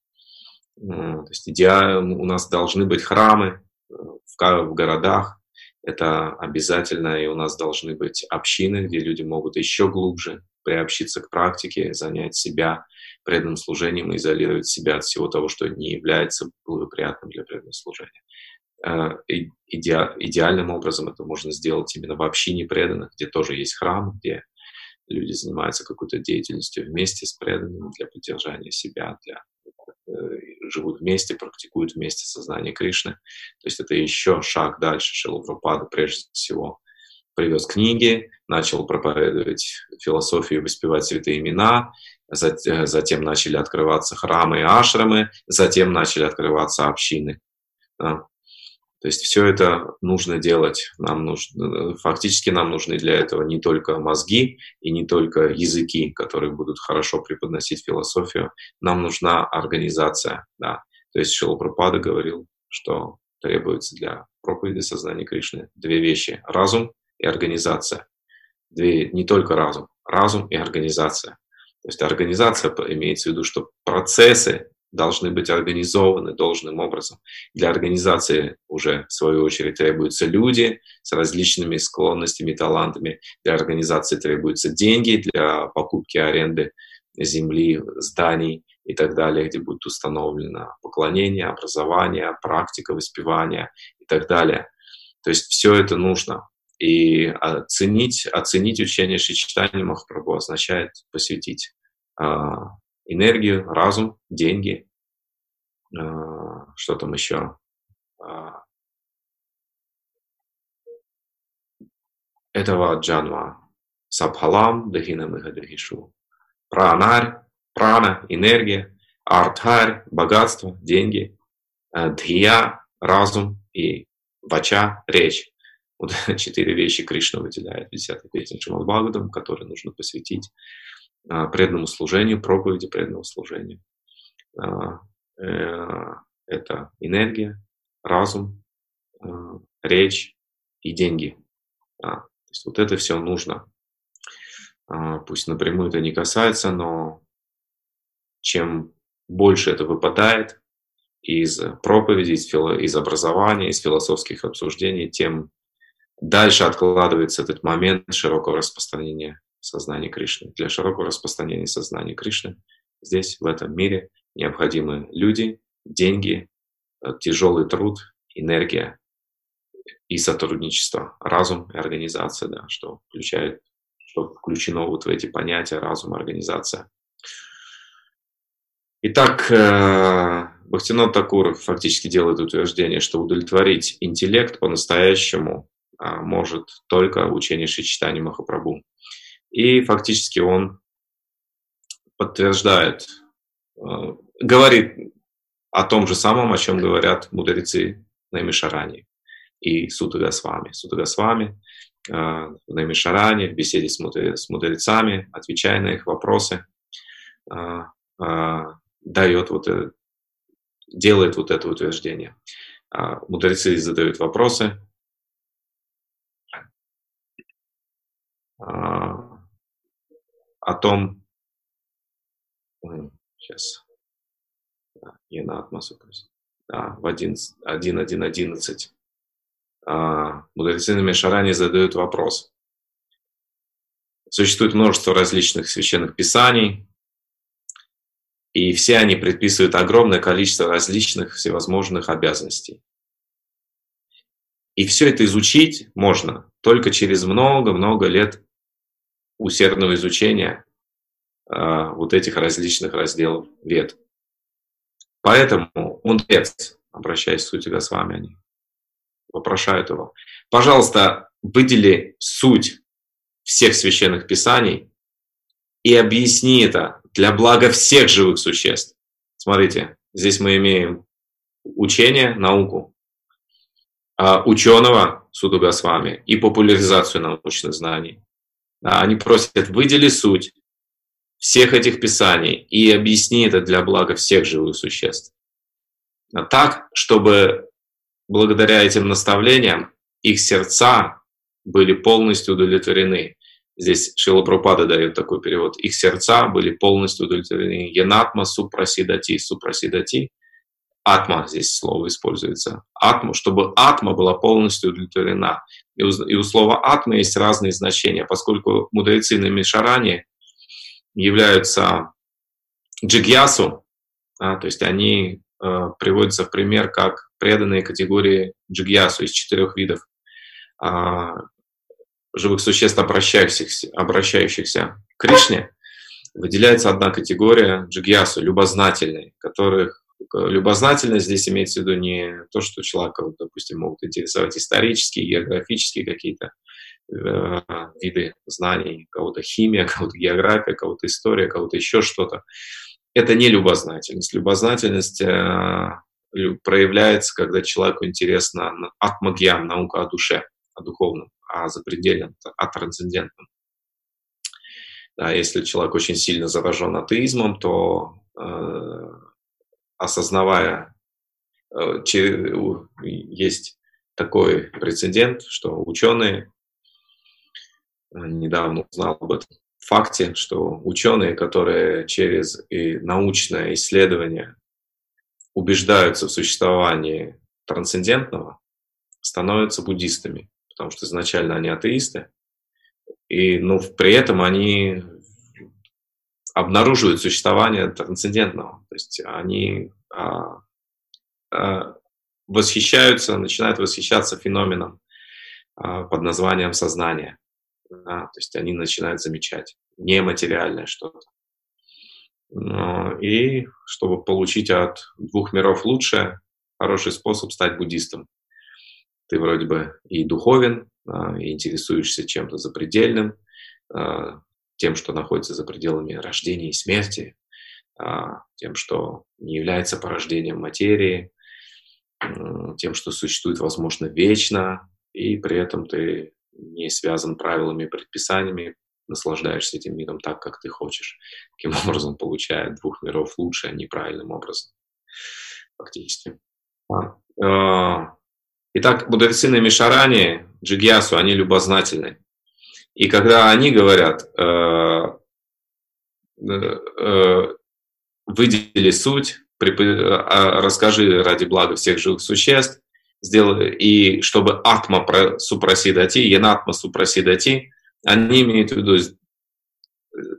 То есть идеально у нас должны быть храмы э, в городах, это обязательно, и у нас должны быть общины, где люди могут еще глубже приобщиться к практике, занять себя преданным служением и изолировать себя от всего того, что не является благоприятным для преданного служения. Э, иде, идеальным образом это можно сделать именно в общине преданных, где тоже есть храм, где люди занимаются какой-то деятельностью вместе с преданными для поддержания себя, для живут вместе, практикуют вместе сознание Кришны. То есть это еще шаг дальше. Шилупрапада прежде всего привез книги, начал проповедовать философию, воспевать святые имена, э, затем начали открываться храмы и ашрамы, затем начали открываться общины. Да. То есть все это нужно делать. Нам нужно, фактически нам нужны для этого не только мозги и не только языки, которые будут хорошо преподносить философию. Нам нужна организация. Да. То есть Шилапрапада говорил, что требуется для проповеди сознания Кришны две вещи – разум и организация. Две, не только разум, разум и организация. То есть организация имеется в виду, что процессы должны быть организованы должным образом. Для организации уже, в свою очередь, требуются люди с различными склонностями, талантами. Для организации требуются деньги для покупки, аренды земли, зданий и так далее, где будет установлено поклонение, образование, практика воспевания и так далее. То есть все это нужно. И оценить, оценить учение Шичитани Махапрабху означает посвятить а, энергию, разум, деньги, а, что там еще? А, этого джанва. Сабхалам дахина михадахишу. Пранарь, прана, энергия, артхарь, богатство, деньги, а, дхия, разум и вача, речь. Вот четыре вещи Кришна выделяет в 10 песне Шимад Бхагаватам, которые нужно посвятить преданному служению, проповеди преданного служения. Э, это энергия, разум, э, речь и деньги. То есть вот это все нужно. А, пусть напрямую это не касается, но чем больше это выпадает из проповедей, из, фило, из образования, из философских обсуждений, тем дальше откладывается этот момент широкого распространения сознания Кришны. Для широкого распространения сознания Кришны здесь, в этом мире, необходимы люди, деньги, э, тяжелый труд, энергия и сотрудничество, разум и организация, да, что включает, что включено вот в эти понятия разум и организация. Итак, э, Бахтинот Такуров фактически делает утверждение, что удовлетворить интеллект по-настоящему а, может только учение Шичитани Махапрабху. И фактически он подтверждает, э, говорит о том же самом, о чем говорят мудрецы на Мишаране и Сута Госвами. Сута Госвами э, на Мишаране в беседе с мудрецами, отвечая на их вопросы, э, дает вот делает вот это утверждение. Мудрецы задают вопросы, о том, сейчас, не на атмосу, да, в 1.1.11. А, мудрецы на Мишаране задают вопрос. Существует множество различных священных писаний, и все они предписывают огромное количество различных всевозможных обязанностей. И все это изучить можно только через много-много лет усердного изучения э, вот этих различных разделов вед. Поэтому он мудрец, обращаясь к сути Госвами, они вопрошают его, пожалуйста, выдели суть всех священных писаний и объясни это для блага всех живых существ. Смотрите, здесь мы имеем учение, науку, а, ученого Суду Госвами и популяризацию научных знаний. Они просят, выдели суть всех этих писаний и объясни это для блага всех живых существ. А так, чтобы благодаря этим наставлениям их сердца были полностью удовлетворены. Здесь Шила Прупада дает такой перевод. Их сердца были полностью удовлетворены. Янатма супрасидати. Супрасидати. Атма здесь слово используется. Атма, чтобы атма была полностью удовлетворена. И у, и у слова атма есть разные значения, поскольку мудрецы на Мишаране являются джигьясу, а, то есть они э, приводятся в пример как преданные категории джигьясу из четырех видов э, живых существ, обращающихся, обращающихся к Кришне, выделяется одна категория джигьясу, любознательные, которых любознательность здесь имеется в виду не то, что человека, вот, допустим, могут интересовать исторические, географические какие-то э, виды знаний, кого-то химия, кого-то география, кого-то история, кого-то еще что-то. Это не любознательность. Любознательность э, проявляется, когда человеку интересна атмагьян, наука о душе, о духовном, о запредельном, о трансцендентном. Да, если человек очень сильно заражен атеизмом, то э, осознавая, э, есть такой прецедент, что ученые, э, недавно узнал об этом факте, что ученые, которые через научное исследование убеждаются в существовании трансцендентного, становятся буддистами, потому что изначально они атеисты, и, ну, при этом они обнаруживают существование трансцендентного. То есть они а, а, восхищаются, начинают восхищаться феноменом а, под названием сознание. Да, то есть они начинают замечать нематериальное что-то. И чтобы получить от двух миров лучшее, хороший способ стать буддистом. Ты вроде бы и духовен, а, и интересуешься чем-то запредельным, а, тем, что находится за пределами рождения и смерти, а, тем, что не является порождением материи, тем, что существует, возможно, вечно, и при этом ты не связан правилами и предписаниями, наслаждаешься этим миром так, как ты хочешь. Таким образом, получая двух миров лучше, а неправильным образом. Фактически. А, итак, мудрецы на Мишаране, Джигьясу, они любознательны. И когда они говорят, э, э, выдели суть, а, расскажи ради блага всех живых существ, сделай, и чтобы атма супросидати, енатма супросидати, они имеют в виду,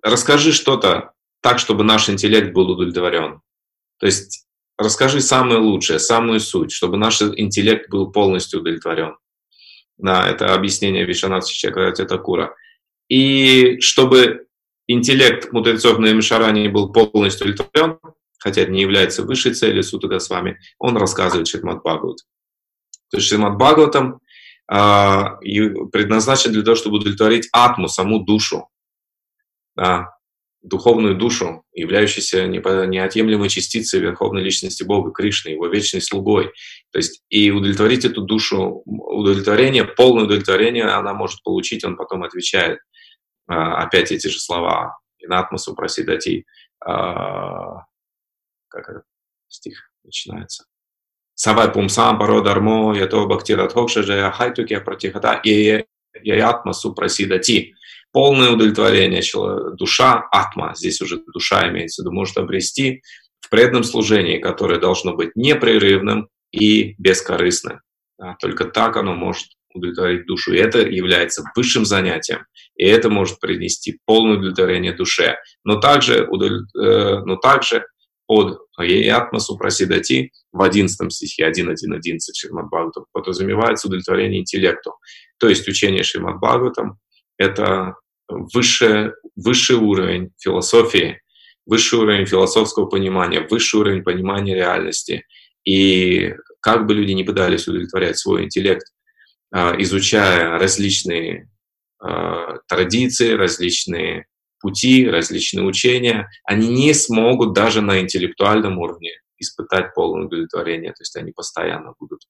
расскажи что-то так, чтобы наш интеллект был удовлетворен. То есть расскажи самое лучшее, самую суть, чтобы наш интеллект был полностью удовлетворен. Да, это объяснение Вишанат Чакравати Такура. И чтобы интеллект мудрецов на Мишаране был полностью удовлетворен, хотя это не является высшей целью Сутага с вами, он рассказывает Шримад Бхагават. То есть Шримад Бхагаватам а, предназначен для того, чтобы удовлетворить атму, саму душу, духовную душу, являющуюся неотъемлемой частицей Верховной Личности Бога, Кришны, Его вечной слугой. То есть и удовлетворить эту душу, удовлетворение, полное удовлетворение она может получить, он потом отвечает а, опять эти же слова. Инатмасу просидати. А, как этот стих начинается? Савай пумсам паро дармо, ято бхактират хокшаже, хайтуке протихата, и яятмасу просидати полное удовлетворение душа, атма, здесь уже душа имеется в виду, может обрести в преданном служении, которое должно быть непрерывным и бескорыстным. Да, только так оно может удовлетворить душу. И это является высшим занятием, и это может принести полное удовлетворение душе. Но также, удовлет... э, но также под Атмасу просидати в 11 стихе 1.1.11 Шримад Бхагаватам подразумевается удовлетворение интеллекту. То есть учение Шримад Бхагаватам — это высший, высший уровень философии, высший уровень философского понимания, высший уровень понимания реальности. И как бы люди не пытались удовлетворять свой интеллект, а, изучая различные а, традиции, различные пути, различные учения, они не смогут даже на интеллектуальном уровне испытать полное удовлетворение. То есть они постоянно будут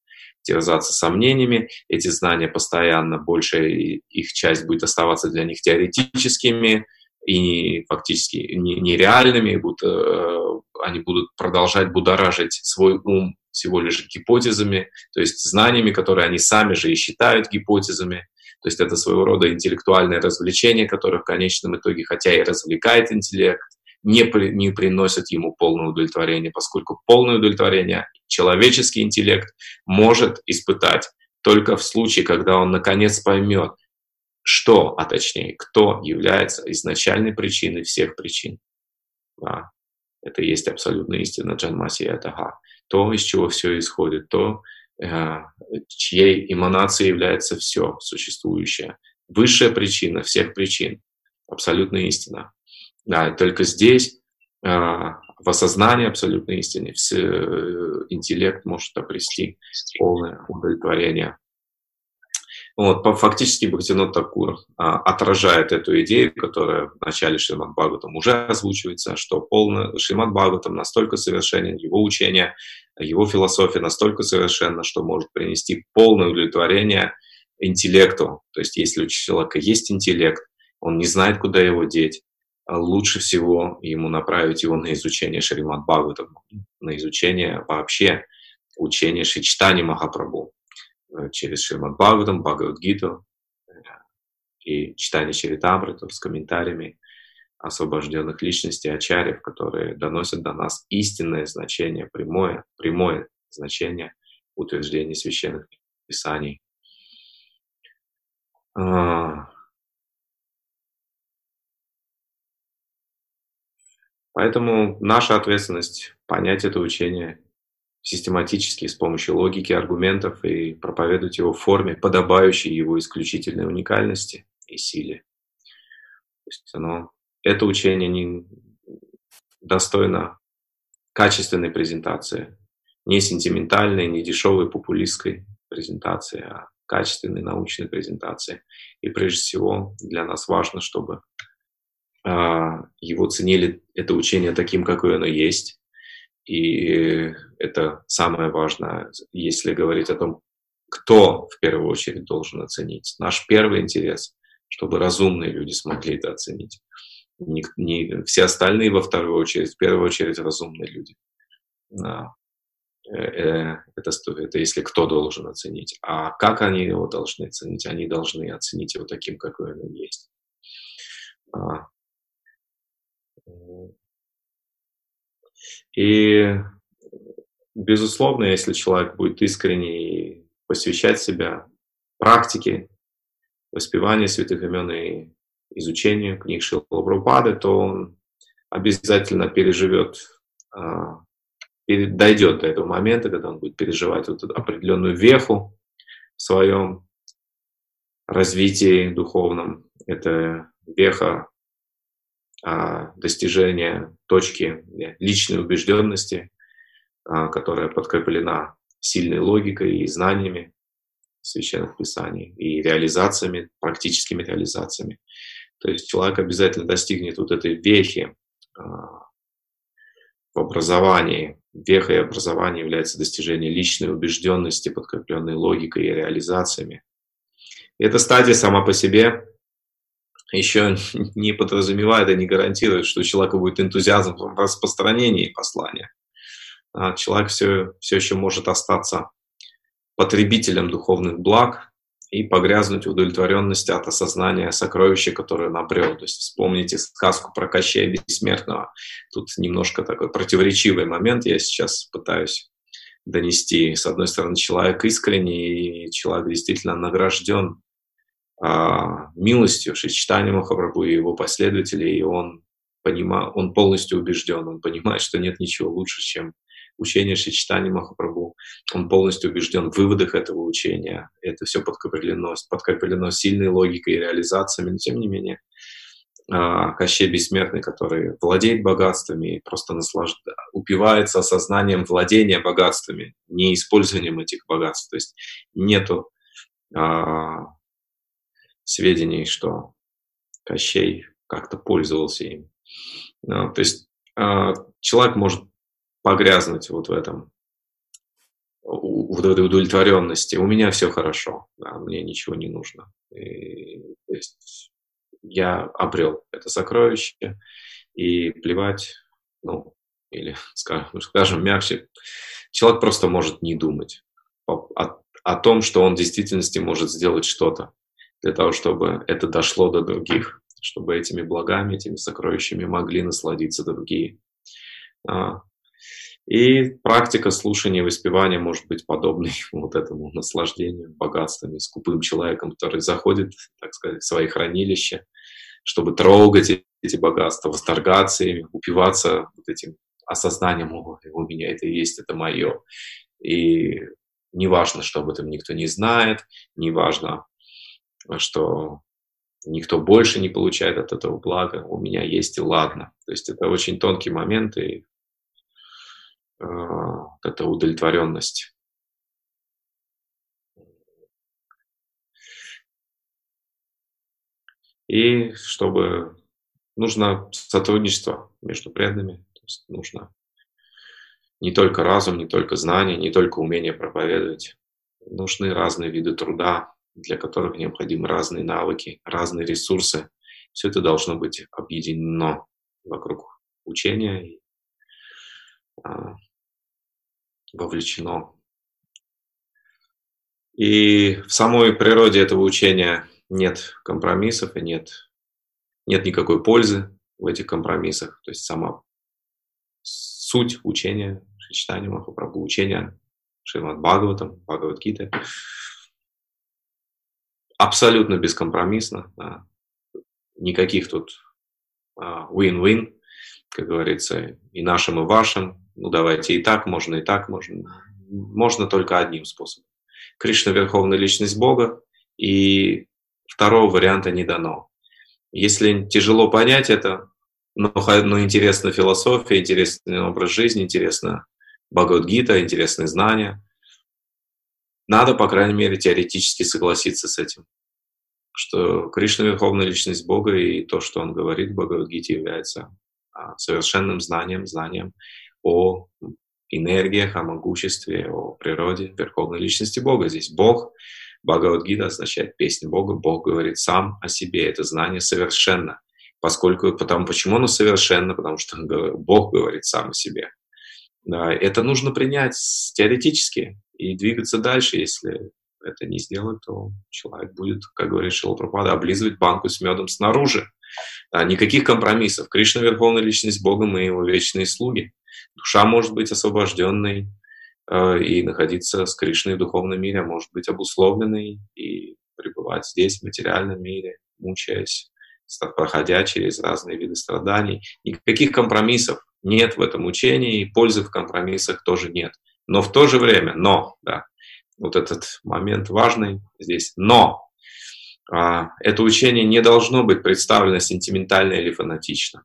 терзаться сомнениями, эти знания постоянно, большая их часть будет оставаться для них теоретическими и фактически нереальными, будут, э, они будут продолжать будоражить свой ум всего лишь гипотезами, то есть знаниями, которые они сами же и считают гипотезами. То есть это своего рода интеллектуальное развлечение, которое в конечном итоге, хотя и развлекает интеллект, не, при, не приносит ему полное удовлетворение, поскольку полное удовлетворение человеческий интеллект может испытать только в случае, когда он наконец поймет, что, а точнее, кто является изначальной причиной всех причин. Да. Это и есть абсолютная истина Джанмаси Атаха. То, из чего все исходит, то, э, чьей эманацией является все существующее. Высшая причина всех причин. Абсолютная истина. Да, только здесь э, в осознании абсолютной истины все, э, интеллект может обрести полное удовлетворение. Вот, фактически Бхактинот Такур а, отражает эту идею, которая в начале Шримад Бхагаватам уже озвучивается, что полный Шримад Бхагаватам настолько совершенен, его учение, его философия настолько совершенна, что может принести полное удовлетворение интеллекту. То есть если у человека есть интеллект, он не знает, куда его деть, лучше всего ему направить его на изучение Шримад Бхагаватам, на изучение вообще учения Шичтани Махапрабху. Э, через Шримад Бхагаватам, Бхагавадгиту э, и читание Чаритамриту с комментариями освобожденных личностей, ачарьев, которые доносят до нас истинное значение, прямое, прямое значение утверждения священных писаний. А. Поэтому наша ответственность понять это учение систематически с помощью логики, аргументов и проповедовать его в форме, подобающей его исключительной уникальности и силе. То есть оно, это учение не достойно качественной презентации, не сентиментальной, не дешевой популистской презентации, а качественной научной презентации. И прежде всего для нас важно, чтобы его ценили это учение таким, какое оно есть, и это самое важное, если говорить о том, кто в первую очередь должен оценить. Наш первый интерес, чтобы разумные люди смогли это оценить. Не, не все остальные во вторую очередь, в первую очередь разумные люди. Да. Э, это, это если кто должен оценить. А как они его должны оценить? Они должны оценить его таким, какой он есть. А. И, безусловно, если человек будет искренне посвящать себя практике воспевания святых имен и изучению книг Шила Прабхупады, то он обязательно переживет, а, дойдет до этого момента, когда он будет переживать вот эту определенную веху в своем развитии духовном. Это веха а, достижения точки личной убежденности, а, которая подкреплена сильной логикой и знаниями священных писаний и реализациями, практическими реализациями. То есть человек обязательно достигнет вот этой вехи а, в образовании. Вехой образования является достижение личной убежденности, подкрепленной логикой и реализациями. И эта стадия сама по себе еще не подразумевает и не гарантирует, что у человека будет энтузиазм в распространении послания. А человек все, все еще может остаться потребителем духовных благ и погрязнуть в удовлетворенности от осознания сокровища, которое он обрел. То есть вспомните сказку про Кощея Бессмертного. Тут немножко такой противоречивый момент я сейчас пытаюсь донести. С одной стороны, человек искренний, и человек действительно награжден милостью Шичтани Махапрабху и его последователей, и он, понима, он полностью убежден, он понимает, что нет ничего лучше, чем учение Шичтани Махапрабху. Он полностью убежден в выводах этого учения. Это все подкреплено, подкреплено сильной логикой и реализациями, но тем не менее а, Кощей Бессмертный, который владеет богатствами и просто наслаждается, упивается осознанием владения богатствами, не использованием этих богатств. То есть нету а, сведений, что Кощей как-то пользовался им. Ну, то есть э, человек может погрязнуть вот в этом, в этой удовлетворенности. У меня все хорошо, да, мне ничего не нужно. И, то есть я обрел это сокровище, и плевать, ну, или, скажем, скажем мягче, человек просто может не думать о, о том, что он в действительности может сделать что-то для того, чтобы это дошло до других, чтобы этими благами, этими сокровищами могли насладиться другие. А, и практика слушания и воспевания может быть подобной вот этому наслаждению, богатствами, скупым человеком, который заходит, так сказать, в свои хранилища, чтобы трогать эти богатства, восторгаться ими, упиваться вот этим осознанием, о, у меня это есть, это мое. И не важно, что об этом никто не знает, не важно, что никто больше не получает от этого блага, у меня есть и ладно. То есть это очень тонкий момент, и э, это удовлетворенность. И чтобы нужно сотрудничество между преданными, то есть нужно не только разум, не только знание, не только умение проповедовать. Нужны разные виды труда, для которых необходимы разные навыки, разные ресурсы. Все это должно быть объединено вокруг учения и а, вовлечено. И в самой природе этого учения нет компромиссов и нет, нет никакой пользы в этих компромиссах. То есть сама суть учения, читания Махапрабху, учения Шримад Бхагаватам, Бхагавадгиты, абсолютно бескомпромиссно. Да. Никаких тут а, win-win, как говорится, и нашим, и вашим. Ну, давайте и так, можно и так, можно. Можно только одним способом. Кришна – Верховная Личность Бога, и второго варианта не дано. Если тяжело понять это, но, но интересна философия, интересный образ жизни, интересно Бхагавадгита, интересные знания, надо, по крайней мере, теоретически согласиться с этим, что Кришна – Верховная Личность Бога, и то, что Он говорит в Бхагавадгите, является а, совершенным знанием, знанием о энергиях, о могуществе, о природе Верховной Личности Бога. Здесь Бог Бхагавадгита означает песня Бога. Бог говорит сам о себе. Это знание совершенно. Поскольку, потому, почему оно совершенно? Потому что Бог говорит сам о себе. Это нужно принять теоретически и двигаться дальше. Если это не сделать, то человек будет, как говорит Шилапрапада, облизывать банку с медом снаружи. Никаких компромиссов. Кришна – Верховная Личность Бога, мы его вечные слуги. Душа может быть освобожденной, Э, и находиться с Кришной в духовном мире, а может быть обусловленной и пребывать здесь, в материальном мире, мучаясь, проходя через разные виды страданий. Никаких компромиссов нет в этом учении, и пользы в компромиссах тоже нет. Но в то же время, но, да, вот этот момент важный здесь, но а, это учение не должно быть представлено сентиментально или фанатично.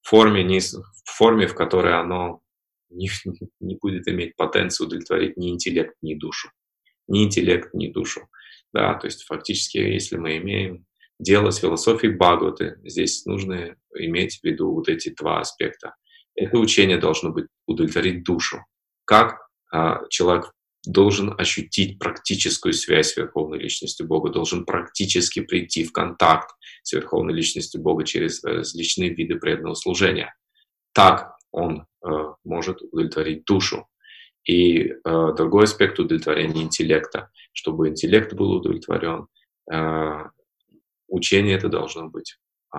В форме, не, в форме, в которой оно не, не будет иметь потенцию удовлетворить ни интеллект, ни душу. Ни интеллект, ни душу. Да, то есть фактически, если мы имеем дело с философией Бхагаваты, здесь нужно иметь в виду вот эти два аспекта. Это учение должно быть удовлетворить душу. Как а, человек должен ощутить практическую связь с Верховной Личностью Бога, должен практически прийти в контакт с Верховной Личностью Бога через различные виды преданного служения. Так он э, может удовлетворить душу. И э, другой аспект удовлетворения интеллекта. Чтобы интеллект был удовлетворен, э, учение это должно быть, э,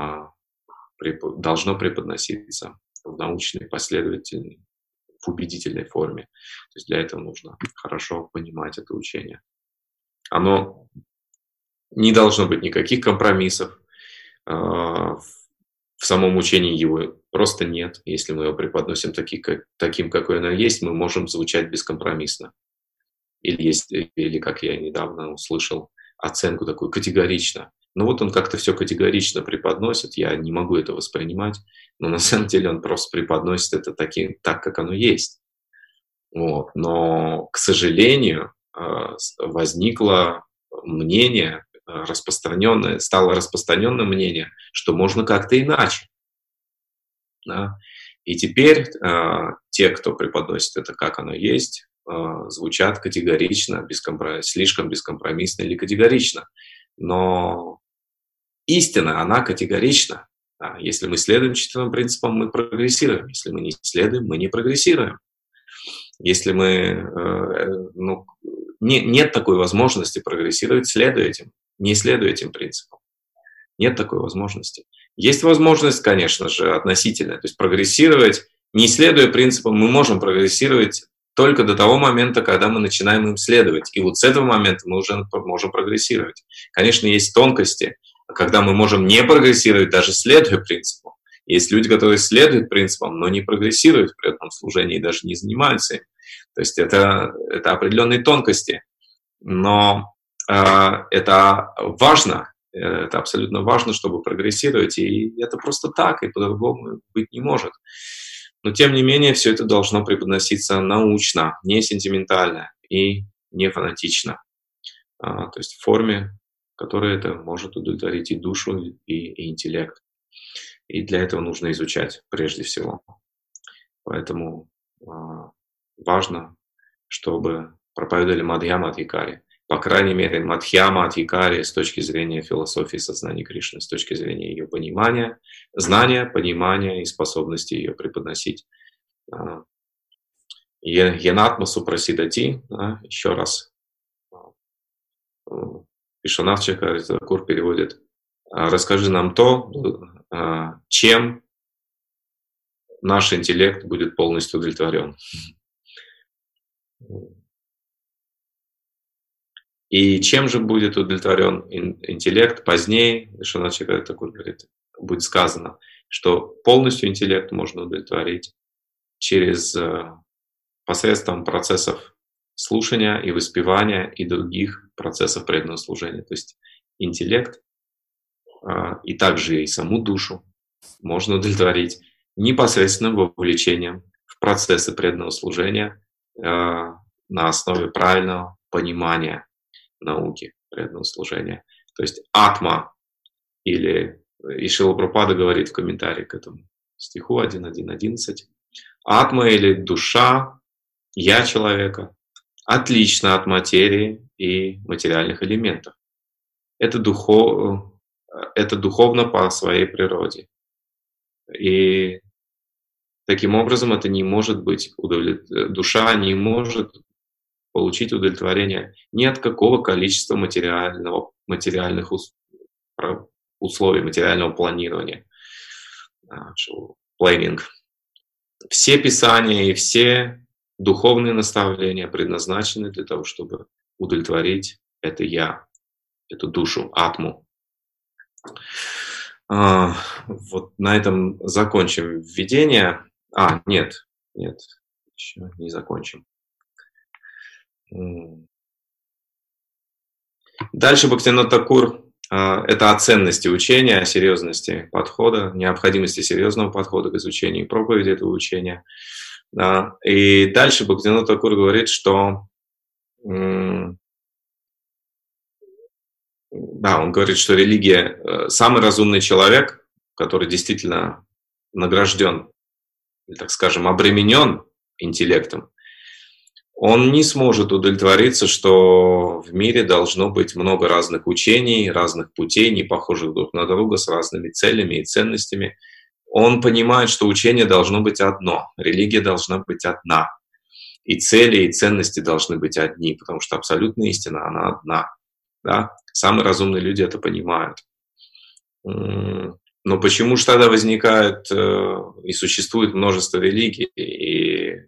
преп, должно преподноситься в научной, последовательной, в убедительной форме. То есть для этого нужно хорошо понимать это учение. Оно не должно быть никаких компромиссов. Э, в самом учении его просто нет. Если мы его преподносим таким, какой оно есть, мы можем звучать бескомпромиссно. Или, есть, или как я недавно услышал, оценку такую категорично. Ну вот он как-то все категорично преподносит, я не могу это воспринимать, но на самом деле он просто преподносит это таки, так, как оно есть. Вот. Но, к сожалению, а, возникло мнение, распространенное, стало распространенным мнение, что можно как-то иначе. Да? И теперь э, те, кто преподносит это как оно есть, э, звучат категорично, бескомпро... слишком бескомпромиссно или категорично. Но истина, она категорична. Если мы следуем четырем принципам, мы прогрессируем. Если мы не следуем, мы не прогрессируем. Если мы, э, ну, не, нет такой возможности прогрессировать, следуя этим, не следуя этим принципам. Нет такой возможности. Есть возможность, конечно же, относительная, то есть прогрессировать, не следуя принципам, мы можем прогрессировать только до того момента, когда мы начинаем им следовать. И вот с этого момента мы уже можем прогрессировать. Конечно, есть тонкости, когда мы можем не прогрессировать, даже следуя принципам. Есть люди, которые следуют принципам, но не прогрессируют при этом служении и даже не занимаются им. То есть это, это определенные тонкости. Но э, это важно, это абсолютно важно, чтобы прогрессировать, и это просто так, и по-другому быть не может. Но тем не менее, все это должно преподноситься научно, не сентиментально и не фанатично. А, то есть в форме, которая это может удовлетворить и душу, и, и интеллект. И для этого нужно изучать прежде всего. Поэтому а, важно, чтобы проповедовали Мадхьяма Адхикари. По крайней мере, Мадхьяма Адхикари с точки зрения философии сознания Кришны, с точки зрения ее понимания, знания, понимания и способности ее преподносить. А, Янатмасу просидати, еще раз, Вишванавчика Кур переводит, расскажи нам то, а, чем наш интеллект будет полностью удовлетворен. И чем же будет удовлетворен интеллект позднее, что Шаначика такой говорит, будет сказано, что полностью интеллект можно удовлетворить через э, посредством процессов слушания и воспевания и других процессов преданного служения. То есть интеллект а, и также и саму душу можно удовлетворить непосредственным вовлечением в процессы преданного служения а, на основе правильного понимания науки преданного служения. То есть атма или и Шилапрапада говорит в комментарии к этому стиху 1.1.11. Атма или душа, я человека, отлично от материи и материальных элементов. Это духов, это духовно по своей природе. И таким образом это не может быть удовлет... душа не может получить удовлетворение ни от какого количества материального, материальных условий, материального планирования. Планинг. Все писания и все духовные наставления предназначены для того, чтобы удовлетворить это я, эту душу, атму. А, вот на этом закончим введение. А, нет, нет, еще не закончим. Дальше Бхактинат Такур а, – это о ценности учения, о серьезности подхода, необходимости серьезного подхода к изучению и проповеди этого учения. И дальше Бхактинат Такур говорит, что да, он говорит, что религия э, – самый разумный человек, который действительно награжден, так скажем, обременен интеллектом, он не сможет удовлетвориться, что в мире должно быть много разных учений, разных путей, не похожих друг на друга, с разными целями и ценностями. Он понимает, что учение должно быть одно, религия должна быть одна. И цели, и ценности должны быть одни, потому что абсолютная истина, она одна. Да? Самые разумные люди это понимают. Но почему же тогда возникает э, и существует множество религий? И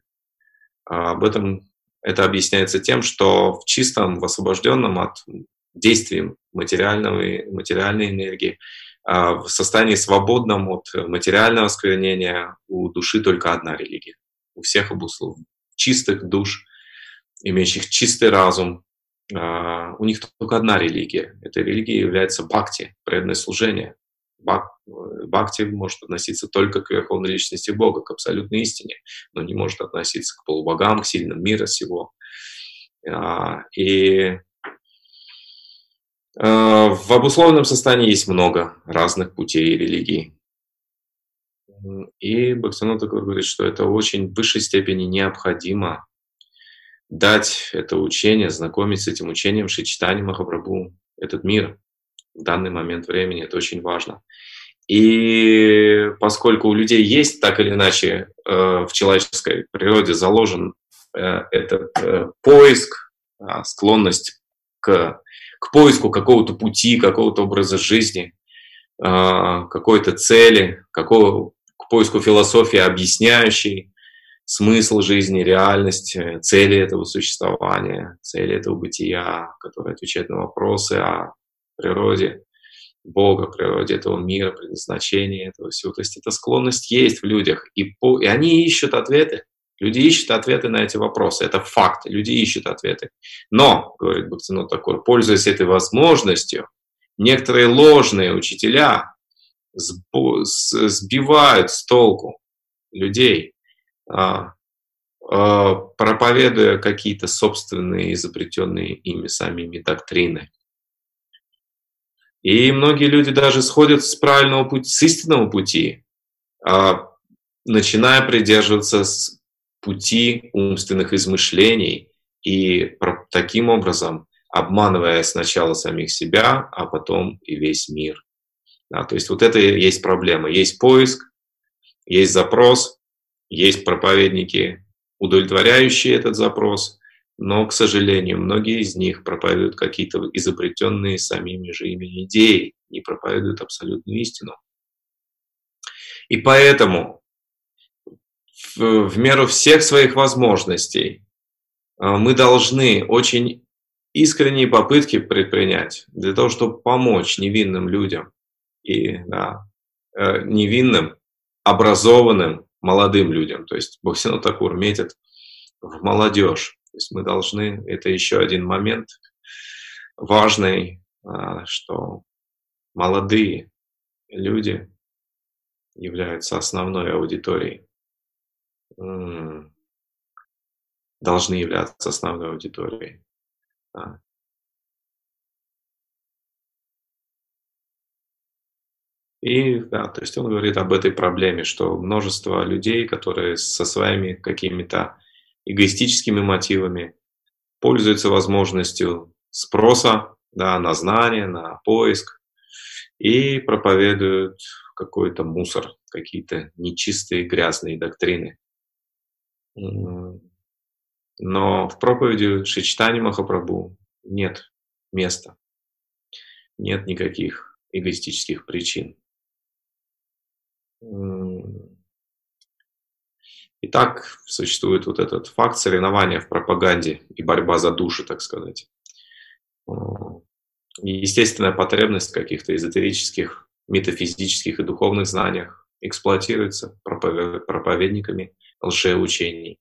об этом это объясняется тем, что в чистом, в освобожденном от действий материального, материальной энергии, а в состоянии свободном от материального осквернения у души только одна религия. У всех обусловлен. Чистых душ, имеющих чистый разум, а, у них только одна религия. Эта религия является бхакти, преданное служение. Бак, бхакти может относиться только к верховной личности Бога, к абсолютной истине, но не может относиться к полубогам, к сильным мира сего. А, и а, в обусловленном состоянии есть много разных путей и религий. И Бхактинат говорит, что это очень в высшей степени необходимо дать это учение, знакомить с этим учением Шичтани Махапрабху, этот мир в данный момент времени. Это очень важно. И поскольку у людей есть так или иначе э, в человеческой природе заложен этот поиск, склонность к, к поиску какого-то пути, какого-то образа жизни, какой-то цели, какого, поиску философии, объясняющей смысл жизни, реальность, э, цели этого существования, цели этого бытия, которые отвечают на вопросы о природе Бога, природе этого мира, предназначении этого всего. То есть эта склонность есть в людях, и, по, и они ищут ответы. Люди ищут ответы на эти вопросы. Это факт. Люди ищут ответы. Но, говорит Бахтинот такой, пользуясь этой возможностью, некоторые ложные учителя сбивают с толку людей, а, а, проповедуя какие-то собственные изобретенные ими самими доктрины. И многие люди даже сходят с правильного пути, с истинного пути, а, начиная придерживаться пути умственных измышлений и таким образом обманывая сначала самих себя, а потом и весь мир. Да, то есть вот это и есть проблема. Есть поиск, есть запрос, есть проповедники, удовлетворяющие этот запрос, но, к сожалению, многие из них проповедуют какие-то изобретенные самими же ими идеи, не проповедуют абсолютную истину. И поэтому в, в меру всех своих возможностей а, мы должны очень искренние попытки предпринять для того, чтобы помочь невинным людям и да, э, невинным, образованным, молодым людям. То есть Бхактина Такур метит в молодежь. То есть мы должны, это еще один момент важный, а, что молодые люди являются основной аудиторией, должны являться основной аудиторией. И да, то есть он говорит об этой проблеме, что множество людей, которые со своими какими-то эгоистическими мотивами пользуются возможностью спроса да, на знание, на поиск и проповедуют какой-то мусор, какие-то нечистые грязные доктрины. Но в проповеди Шичтани Махапрабху нет места, нет никаких эгоистических причин. Итак, существует вот этот факт соревнования в пропаганде и борьба за души, так сказать. естественная потребность в каких-то эзотерических, метафизических и духовных знаниях эксплуатируется проповедниками лжеучений.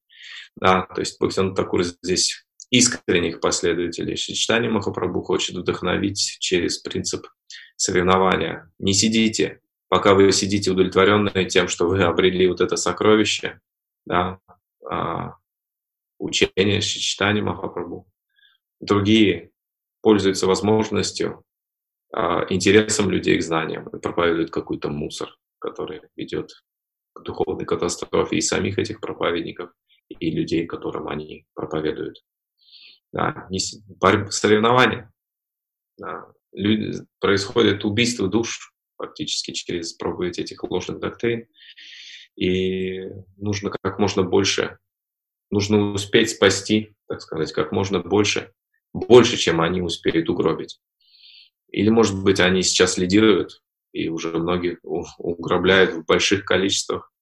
Да, то есть Бхактин Такур здесь искренних последователей Шичтани Махапрабху хочет вдохновить через принцип соревнования. Не сидите пока вы сидите удовлетворенные тем, что вы обрели вот это сокровище, да, а, учение, читание Махапрабху, другие пользуются возможностью, а, интересом людей к знаниям и проповедуют какой-то мусор, который ведет к духовной катастрофе и самих этих проповедников, и людей, которым они проповедуют. Да, не, борьба, соревнования. Да, люди, происходит убийство душ, фактически через проповедь этих ложных доктрин. И нужно как можно больше, нужно успеть спасти, так сказать, как можно больше, больше, чем они успеют угробить. Или, может быть, они сейчас лидируют, и уже многие уграбляют в больших количествах,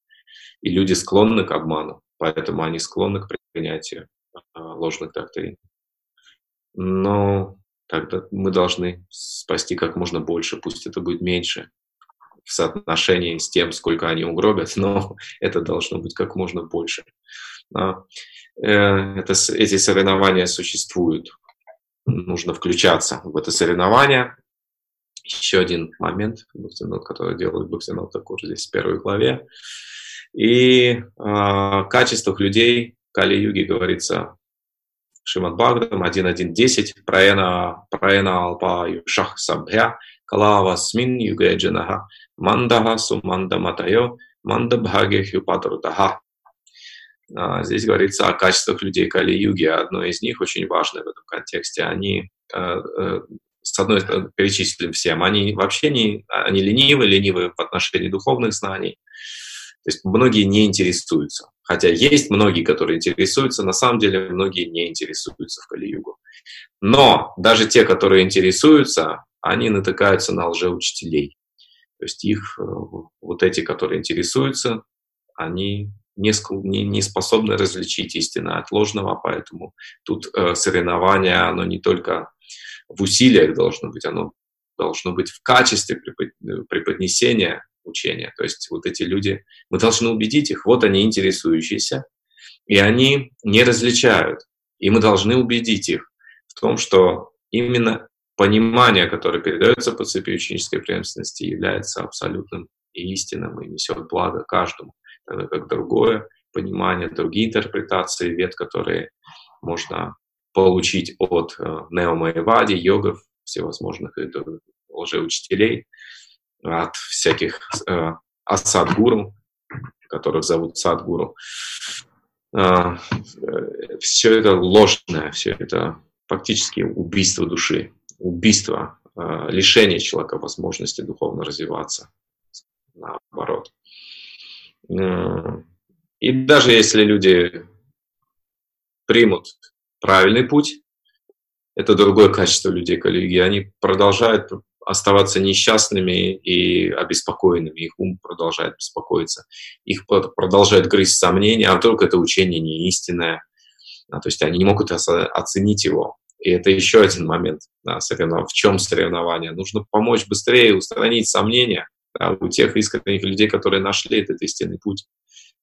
и люди склонны к обману, поэтому они склонны к принятию а, ложных доктрин. Но тогда мы должны спасти как можно больше, пусть это будет меньше в соотношении с тем, сколько они угробят, но это должно быть как можно больше. Э, это, эти соревнования существуют. Нужно включаться в это соревнование. Еще один момент, который делает Бахтинот такой здесь в первой главе. И о качествах людей Кали-юги говорится Шимат Бхагаватам 1.1.10 Праена, праена алпа юшах сабхя калава смин югэджанаха мандаха суманда матайо манда бхаге хюпатрутаха. Здесь говорится о качествах людей Кали-юги. Одно из них очень важное в этом контексте. Они, э, э, с одной стороны, перечислим всем, они вообще не, они ленивы, ленивы в отношении духовных знаний. Есть многие не интересуются. Хотя есть многие, которые интересуются, на самом деле многие не интересуются в Кали-югу. Но даже те, которые интересуются, они натыкаются на лжеучителей. То есть их, э, вот эти, которые интересуются, они не, не, не способны различить истинное от ложного, поэтому тут э, соревнование, оно не только в усилиях должно быть, оно должно быть в качестве преподнесения учения. То есть вот эти люди, мы должны убедить их, вот они интересующиеся, и они не различают. И мы должны убедить их в том, что именно понимание, которое передается по цепи ученической преемственности, является абсолютным и истинным, и несет благо каждому, тогда как другое понимание, другие интерпретации вет, которые можно получить от э, неомаевади, йогов, всевозможных лжеучителей, от всяких э, асадгуру, которых зовут садгуру. Э, все это ложное, все это фактически убийство души, убийство, э, лишение человека возможности духовно развиваться, наоборот. Э, и даже если люди примут правильный путь, это другое качество людей, коллеги, они продолжают оставаться несчастными и обеспокоенными. Их ум продолжает беспокоиться. Их продолжает грызть сомнения, а вдруг это учение не истинное. А, то есть они не могут оценить его. И это еще один момент да, соревнов... в чем соревнование. Нужно помочь быстрее устранить сомнения да, у тех искренних людей, которые нашли этот истинный путь.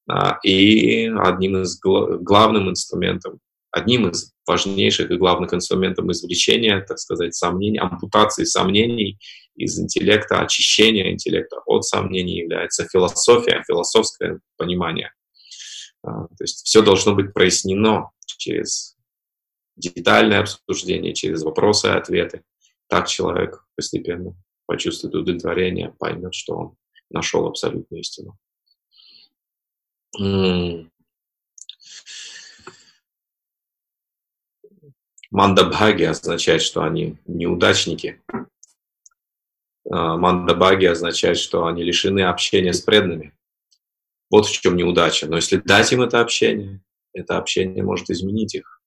Да, и одним из гл... главным инструментом одним из важнейших и главных инструментов извлечения, так сказать, сомнений, ампутации сомнений из интеллекта, очищения интеллекта от сомнений является философия, философское понимание. А, то есть все должно быть прояснено через детальное обсуждение, через вопросы и ответы. Так человек постепенно почувствует удовлетворение, поймет, что он нашел абсолютную истину. Мандабхаги означает, что они неудачники. А, Мандабхаги означает, что они лишены общения с преданными. Вот в чем неудача. Но если дать им это общение, это общение может изменить их.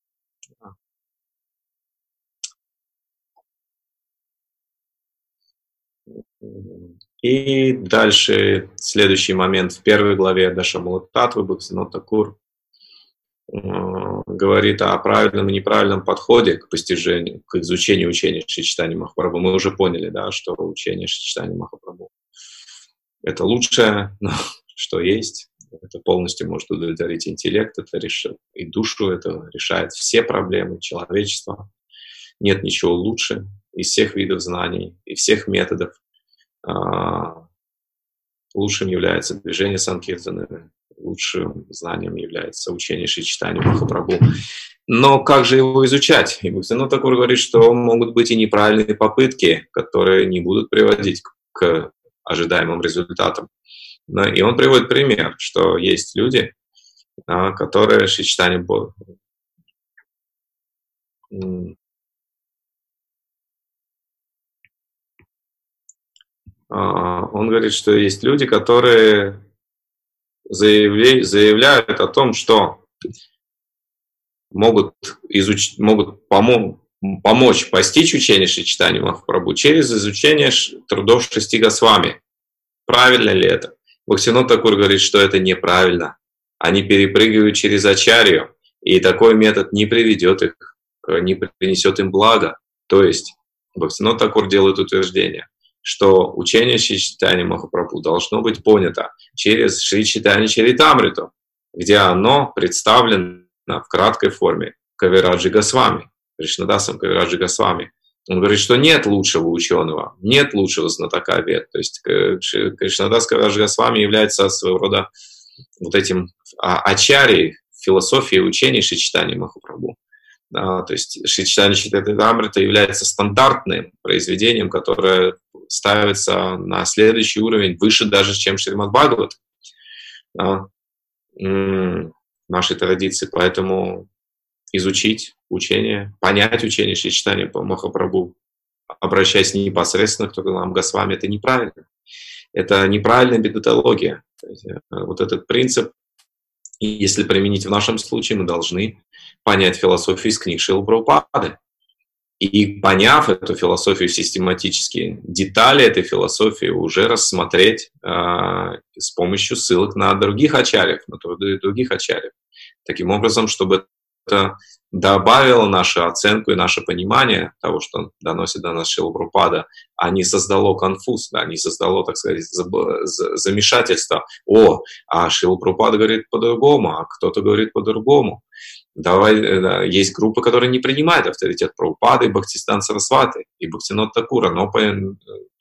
И дальше, следующий момент в первой главе Дашамулат Татвы Бхактинот Такур Э, говорит о правильном и неправильном подходе к постижению, к изучению учения Шичтани Махапрабху. Мы уже поняли, да, что учение Шичтани Махапрабху – это лучшее, что есть. Это полностью может удовлетворить интеллект, это решит и душу, это решает все проблемы человечества. Нет ничего лучше из всех видов знаний и всех методов. А, лучшим является движение Санкиртаны, лучшим знанием является учение Шичтани Махапрабху. Но как же его изучать? И Бхактину Такур говорит, что могут быть и неправильные попытки, которые не будут приводить к ожидаемым результатам. И он приводит пример, что есть люди, а, которые Шичтани а, он говорит, что есть люди, которые заявляют о том, что могут, изуч... могут помо... помочь постичь учение Шичтани Махапрабху через изучение трудов шести Госвами. Правильно ли это? Бхактинот Такур говорит, что это неправильно. Они перепрыгивают через Ачарью, и такой метод не приведет их, не принесет им блага. То есть Бхактинот Такур делает утверждение что учение Шри Читани Махапрабху должно быть понято через Шри Читани Чаритамриту, где оно представлено в краткой форме Кавираджи Госвами, Кришнадасом Кавираджи Госвами. Он говорит, что нет лучшего ученого, нет лучшего знатока вед. То есть Кришнадас Кавираджи Госвами является своего рода вот этим а, ачарией философии и учений Шичтани Махапрабху. Да, то есть Шичтани Читамрита является стандартным произведением, которое ставится на следующий уровень, выше даже, чем Шримад Бхагават да, нашей традиции. Поэтому изучить учение, понять учение Шри по Махапрабху, обращаясь непосредственно к нам Госвами, это неправильно. это неправильная методология. Э, вот этот принцип, если применить в нашем случае, мы должны понять философию из книг Шила Прабхупады. И поняв эту философию систематически, детали этой философии уже рассмотреть э, с помощью ссылок на других ачарьев, на труды других ачарьев. Таким образом, чтобы это добавило нашу оценку и наше понимание того, что доносит до нас Шилапрупада, а не создало конфуз, да, не создало, так сказать, замешательство. О, а Шилапрупада говорит по-другому, а кто-то говорит по-другому. Давай, э, есть группы, которые не принимают авторитет Прабхупады, Бхактистан Сарасваты и Бхактинот Такура, но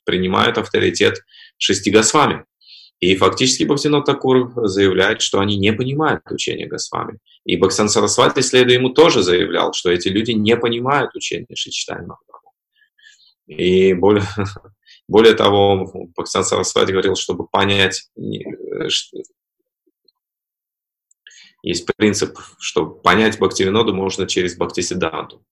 принимают авторитет Шести Госвами. И фактически Бхактинот Такур заявляет, что они не понимают учение Госвами. И Бхактан Сарасвати, следуя ему, тоже заявлял, что эти люди не понимают учение Шичтани Махапрабху. И более, более того, Бхактан Сарасвати говорил, чтобы понять, э, есть принцип, что понять Бхактивиноду можно через Бхактисиданту.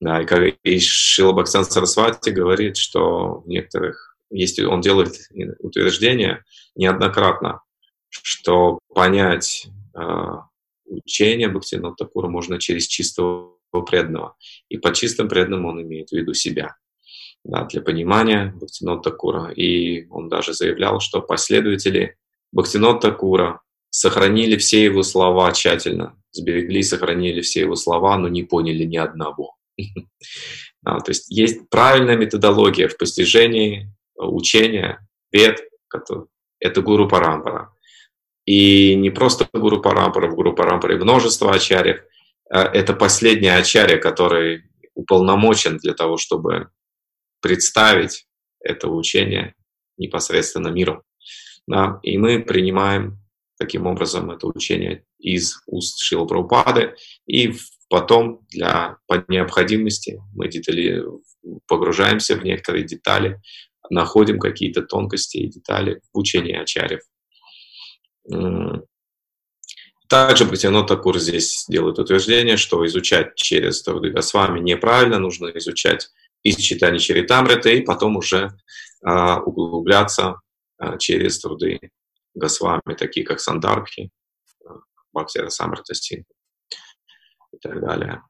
Да, и, как, и Шила Бхактан Сарасвати говорит, что в некоторых есть, он делает утверждение неоднократно, что понять э, учение Бхактивинода Такура можно через чистого преданного. И под чистым преданным он имеет в виду себя. Да, для понимания Бхактивинода Такура. И он даже заявлял, что последователи Бхактивинода Такура сохранили все его слова тщательно, сберегли, сохранили все его слова, но не поняли ни одного. То есть есть правильная методология в постижении учения, вед, это гуру Парампара. И не просто гуру Парампара, в гуру Парампаре множество ачарьев. А это последний ачарья, который уполномочен для того, чтобы представить это учение непосредственно миру. Да? И мы принимаем таким образом это учение из уст Шила Прабхупады, и потом для, по необходимости мы детали, погружаемся в некоторые детали, находим какие-то тонкости и детали в учении Ачарев. Также Бхактивинод Такур здесь делает утверждение, что изучать через Труды Госвами неправильно, нужно изучать из читания Чаритамрита и потом уже а, углубляться а, через труды Госвами, такие как Сандарбхи, Бхактира Самрита и так далее.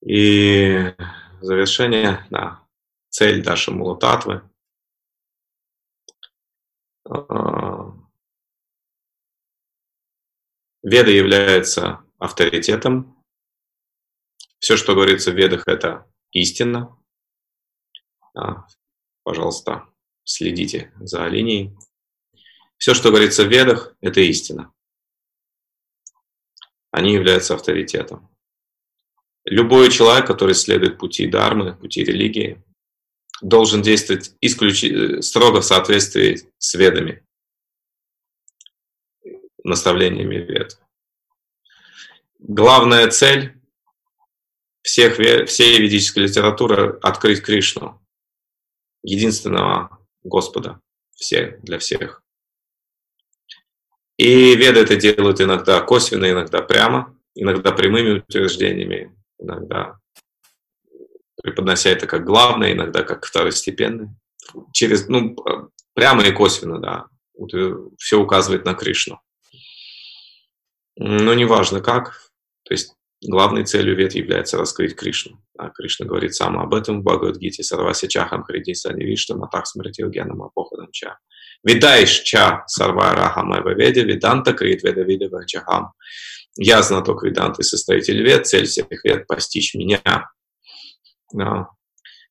И завершение, да, цель Даши Мулататвы. А, Веда является авторитетом. Все, что говорится в Ведах, это истина. А, пожалуйста, следите за линией. Все, что говорится в Ведах, это истина. Они являются авторитетом. Любой человек, который следует пути дармы, пути религии, должен действовать исключи... строго в соответствии с ведами, наставлениями вед. Главная цель всех, всей ведической литературы – открыть Кришну, единственного Господа все, для всех. И веды это делают иногда косвенно, иногда прямо, иногда прямыми утверждениями, иногда преподнося это как главное, иногда как второстепенное. Через, ну, прямо и косвенно, да. Все указывает на Кришну. Но неважно как. То есть главной целью вет является раскрыть Кришну. А Кришна говорит сам об этом в Бхагавадгите. Сарваси чахам хриди сани вишта матах смритил генам апохадам ча. Видаиш ча сарва рахам веде виданта крит веда вида чахам. Я знаток Веданты, составитель вет, цель всех вет – постичь меня.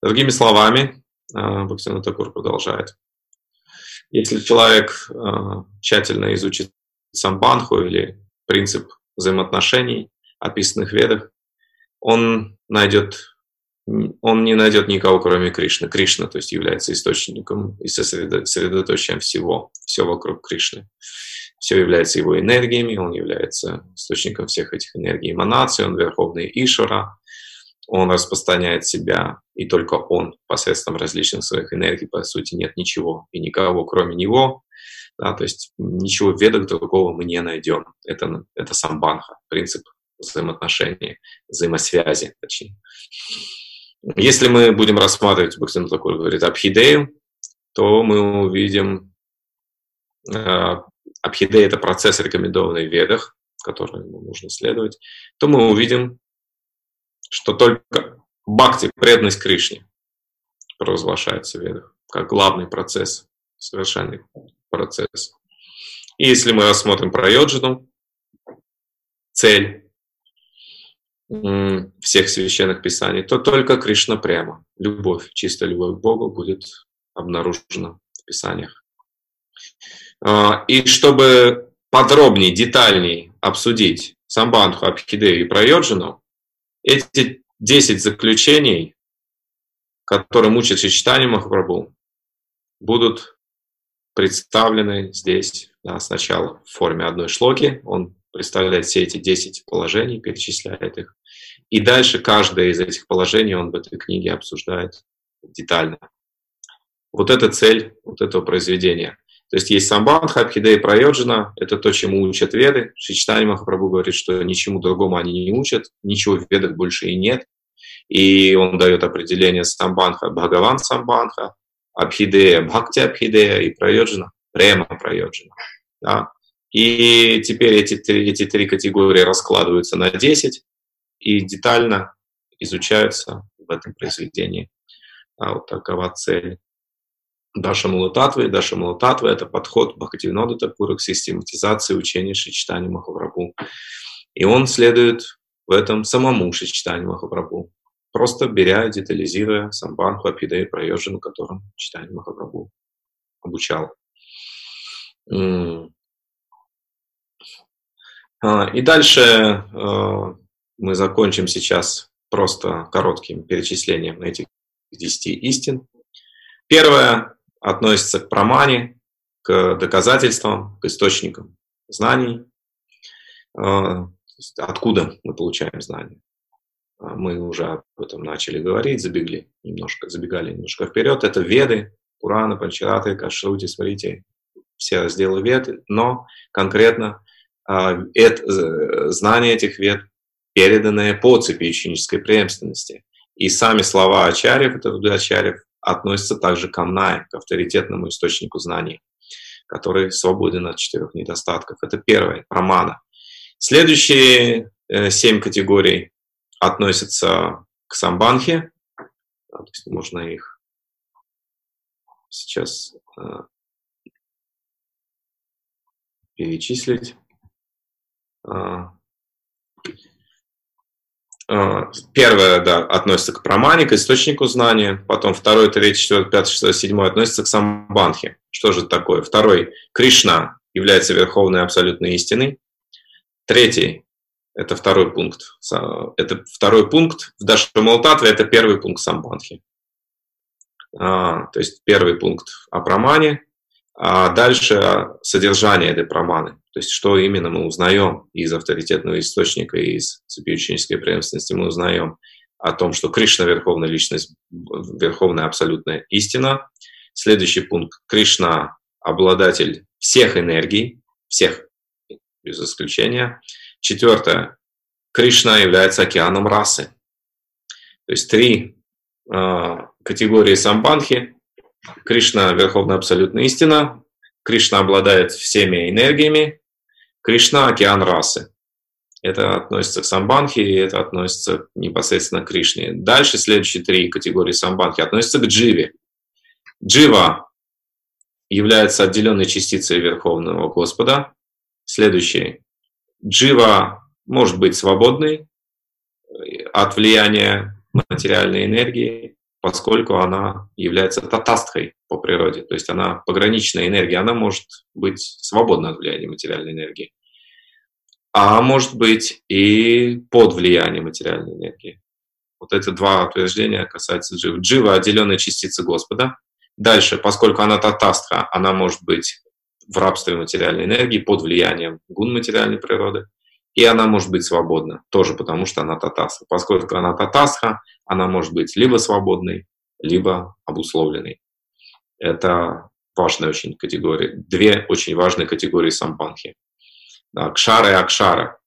Другими словами, а, Бхактина Такур продолжает. Если человек а, тщательно изучит самбанху или принцип взаимоотношений, описанных в ведах, он найдет он не найдет никого, кроме Кришны. Кришна, то есть, является источником и сосредоточием всего, все вокруг Кришны все является его энергиями, он является источником всех этих энергий эманаций, он верховный Ишвара, он распространяет себя, и только он посредством различных своих энергий, по сути, нет ничего и никого, кроме него. Да, то есть ничего в ведах другого мы не найдем. Это, это самбанха, принцип взаимоотношений, взаимосвязи, точнее. Если мы будем рассматривать, Бхактин такой говорит, Абхидею, то мы увидим, э, Абхидея – это процесс, рекомендованный в ведах, который нужно следовать, то мы увидим, что только бхакти, преданность Кришне, провозглашается в ведах, как главный процесс, совершенный процесс. И если мы рассмотрим про йоджину, цель всех священных писаний, то только Кришна прямо. Любовь, чистая любовь к Богу будет обнаружена в писаниях. А, и чтобы подробнее, детальней обсудить Самбандху, Абхидею и Прайоджину, эти 10 заключений, которые мучат Чичтани Махапрабху, будут представлены здесь да, сначала в форме одной шлоки. Он представляет все эти 10 положений, перечисляет их. И дальше каждое из этих положений он в этой книге обсуждает детально. Вот это цель вот этого произведения. То есть есть самбандха, абхида и прайоджина, это то, чему учат веды. Шичтани Махапрабху говорит, что ничему другому они не учат, ничего в ведах больше и нет. И он дает определение самбандха, бхагаван самбандха, абхидея, бхакти абхидея и прайоджина, према прайоджина. Да? И теперь эти, эти три категории раскладываются на 10 и детально изучаются в этом произведении. А вот такова цель. Даша Мулататвы. Даша Мулататвы – это подход Бхактивинода Такура к систематизации учения Шичтани Махапрабху. И он следует в этом самому Шичтани Махапрабху, просто беря, детализируя Самбанху, Апидеи, Прайоджину, которым Читани Махапрабху обучал. А, и дальше а, мы закончим сейчас просто коротким перечислением этих 10 истин. Первое относится к промане, к доказательствам, к источникам знаний. А, откуда мы получаем знания? Мы уже об этом начали говорить, забегли немножко, забегали немножко вперед. Это веды, Пураны, Панчараты, Кашрути, смотрите, все разделы вед, но конкретно это, знание этих вед, переданное по цепи ученической преемственности. И сами слова Ачарьев, это Ачарьев, относятся также к Амнае, к авторитетному источнику знаний, который свободен от четырех недостатков. Это первое, прамана. Следующие э, семь категорий относятся к самбанхе. То есть можно их сейчас э, перечислить. А, а, первое, да, относится к прамане, к источнику знания. Потом второй, третий, четвертый, пятый, шестой, седьмой относится к самбанхе. Что же это такое? Второй, Кришна является верховной абсолютной истиной. Третий, это второй пункт. Это второй пункт в Дашамалтатве, это первый пункт самбанхи. А, то есть первый пункт о прамане, а дальше содержание этой проманы, то есть что именно мы узнаем из авторитетного источника, из цепи ученической преемственности, мы узнаем о том, что Кришна – верховная личность, верховная абсолютная истина. Следующий пункт – Кришна – обладатель всех энергий, всех без исключения. Четвертое – Кришна является океаном расы. То есть три э, категории самбанхи Кришна – верховная абсолютная истина, Кришна обладает всеми энергиями, Кришна – океан расы. Это относится к самбанхи, и это относится непосредственно к Кришне. Дальше следующие три категории самбанхи относятся к дживе. Джива является отделенной частицей Верховного Господа. Следующий. Джива может быть свободной от влияния материальной энергии поскольку она является татастхой по природе, то есть она пограничная энергия, она может быть свободна от влияния материальной энергии, а может быть и под влиянием материальной энергии. Вот это два утверждения касаются дживы. Джива – отделенная частица Господа. Дальше, поскольку она татастха, она может быть в рабстве материальной энергии под влиянием гун материальной природы и она может быть свободна, тоже потому что она татасха. Поскольку она татасха, она может быть либо свободной, либо обусловленной. Это важная очень категория, две очень важные категории самбанхи. Да, кшара и акшара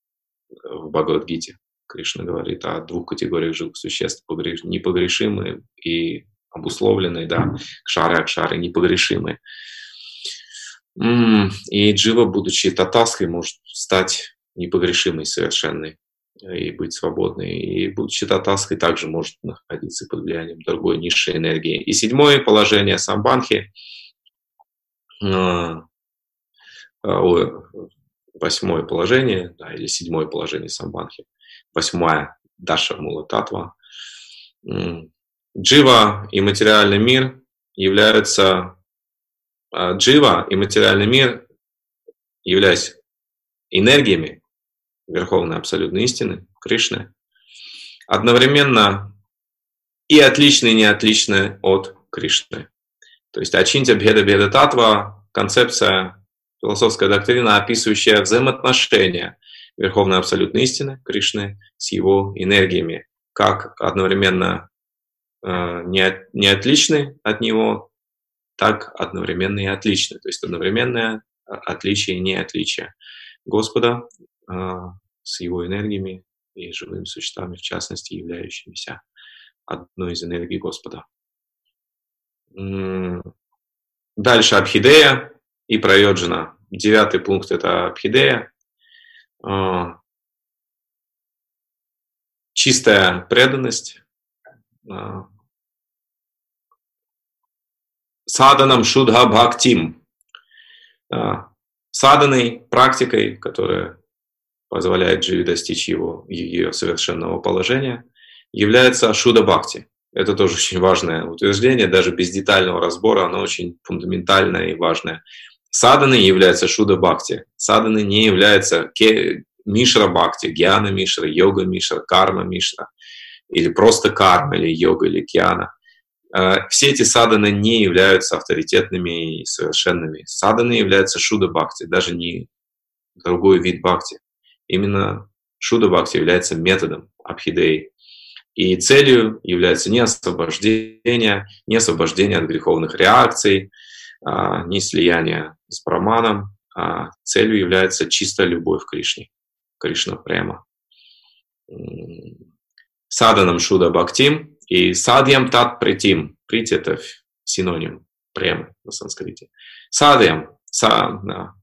в Бхагавадгите. Кришна говорит о двух категориях живых существ, непогрешимые и обусловленные, да, кшары, акшары, непогрешимые. И Джива, будучи татаской, может стать непогрешимой, совершенной и быть свободной. И будучи татаской, также может находиться под влиянием другой низшей энергии. И седьмое положение самбанхи, а, а, восьмое положение, да, или седьмое положение самбанхи, восьмая Даша Мула Татва. Джива и материальный мир являются а, Джива и материальный мир, являясь энергиями Верховной Абсолютной Истины, Кришны, одновременно и отличны, и не отличны от Кришны. То есть Ачинтя Бхеда Бхеда Татва, концепция, философская доктрина, описывающая взаимоотношения Верховной Абсолютной Истины, Кришны, с его энергиями, как одновременно э, не, не отличны от него, так одновременно и отличны. То есть одновременное отличие и не отличие Господа э, с его энергиями и живыми существами, в частности, являющимися одной из энергий Господа. Дальше Абхидея и Прайоджина. Девятый пункт – это Абхидея. А, чистая преданность, а, саданам шудха бхактим, а, саданной практикой, которая позволяет Дживи достичь его, ее совершенного положения, является шуда бхакти. Это тоже очень важное утверждение, даже без детального разбора, оно очень фундаментальное и важное. Саданы является шуда бхакти. Саданы не является мишра бхакти, гьяна мишра, йога мишра, карма мишра, или просто карма, или йога, или гьяна. Э, все эти саданы не являются авторитетными и совершенными. Саданы являются шуда бхакти, даже не другой вид бхакти. Именно шуда бхакти является методом абхидеи. И целью является не освобождение, не освобождение от греховных реакций, а, не слияние с браманом, а целью является чистая любовь к Кришне, Кришна прямо. Саданам Шуда Бхактим и Садьям Тат Притим. Прити – это синоним прямо на санскрите. Садьям, са, да.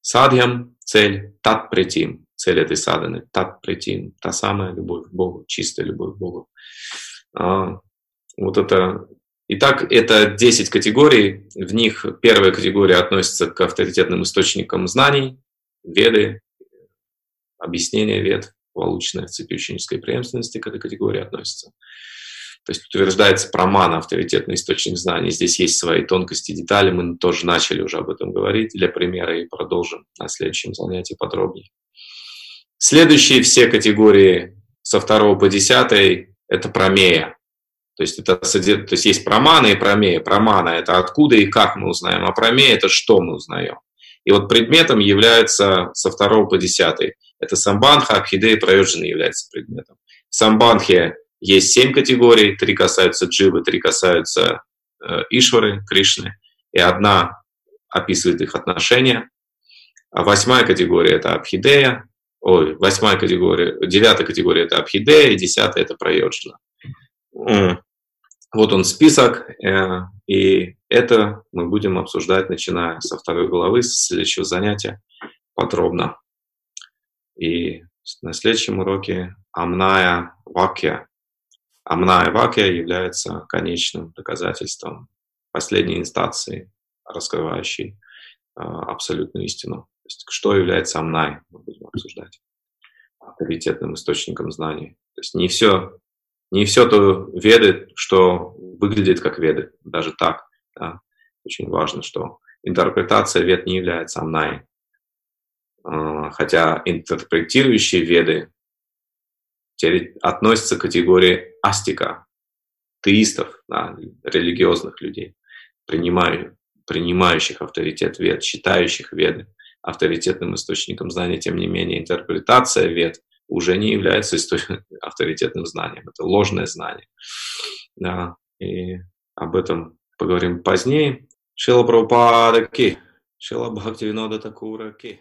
Садьям – цель, Тат Притим – цель этой саданы, Тат Притим – та самая любовь к Богу, чистая любовь к Богу. А, вот это Итак, это 10 категорий. В них первая категория относится к авторитетным источникам знаний, веды, объяснения вед, полученные в цепи ученической преемственности к этой категории относится. То есть утверждается проман, авторитетный источник знаний. Здесь есть свои тонкости, детали. Мы тоже начали уже об этом говорить для примера и продолжим на следующем занятии подробнее. Следующие все категории со второго по десятый – это промея. То есть, это, то есть есть промана и промея. Промана – это откуда и как мы узнаем, а промея – это что мы узнаем. И вот предметом является со второго по десятый. Это самбанха, абхиде и является предметом. В самбанхе есть семь категорий, три касаются дживы, три касаются э, Ишвары, Кришны, и одна описывает их отношения. А восьмая категория – это абхидея, ой, восьмая категория, девятая категория – это абхидея, и десятая – это проёджина. Вот он список, э, и это мы будем обсуждать, начиная со второй главы, с следующего занятия подробно. И на следующем уроке Амная Вакья. Амная Вакья является конечным доказательством последней инстанции, раскрывающей э, абсолютную истину. То есть, что является Амнай, мы будем обсуждать, авторитетным источником знаний. То есть не все не все то веды, что выглядит как веды, даже так. Да. Очень важно, что интерпретация вед не является амнай. А, хотя интерпретирующие веды относятся к категории астика, теистов, да, религиозных людей, принимающих, принимающих авторитет вед, считающих веды авторитетным источником знания. Тем не менее, интерпретация вед уже не является авторитетным знанием. Это ложное знание. Да, и об этом поговорим позднее. Шила Прабхупада Ки. Шила Бхактивинода Такура Ки.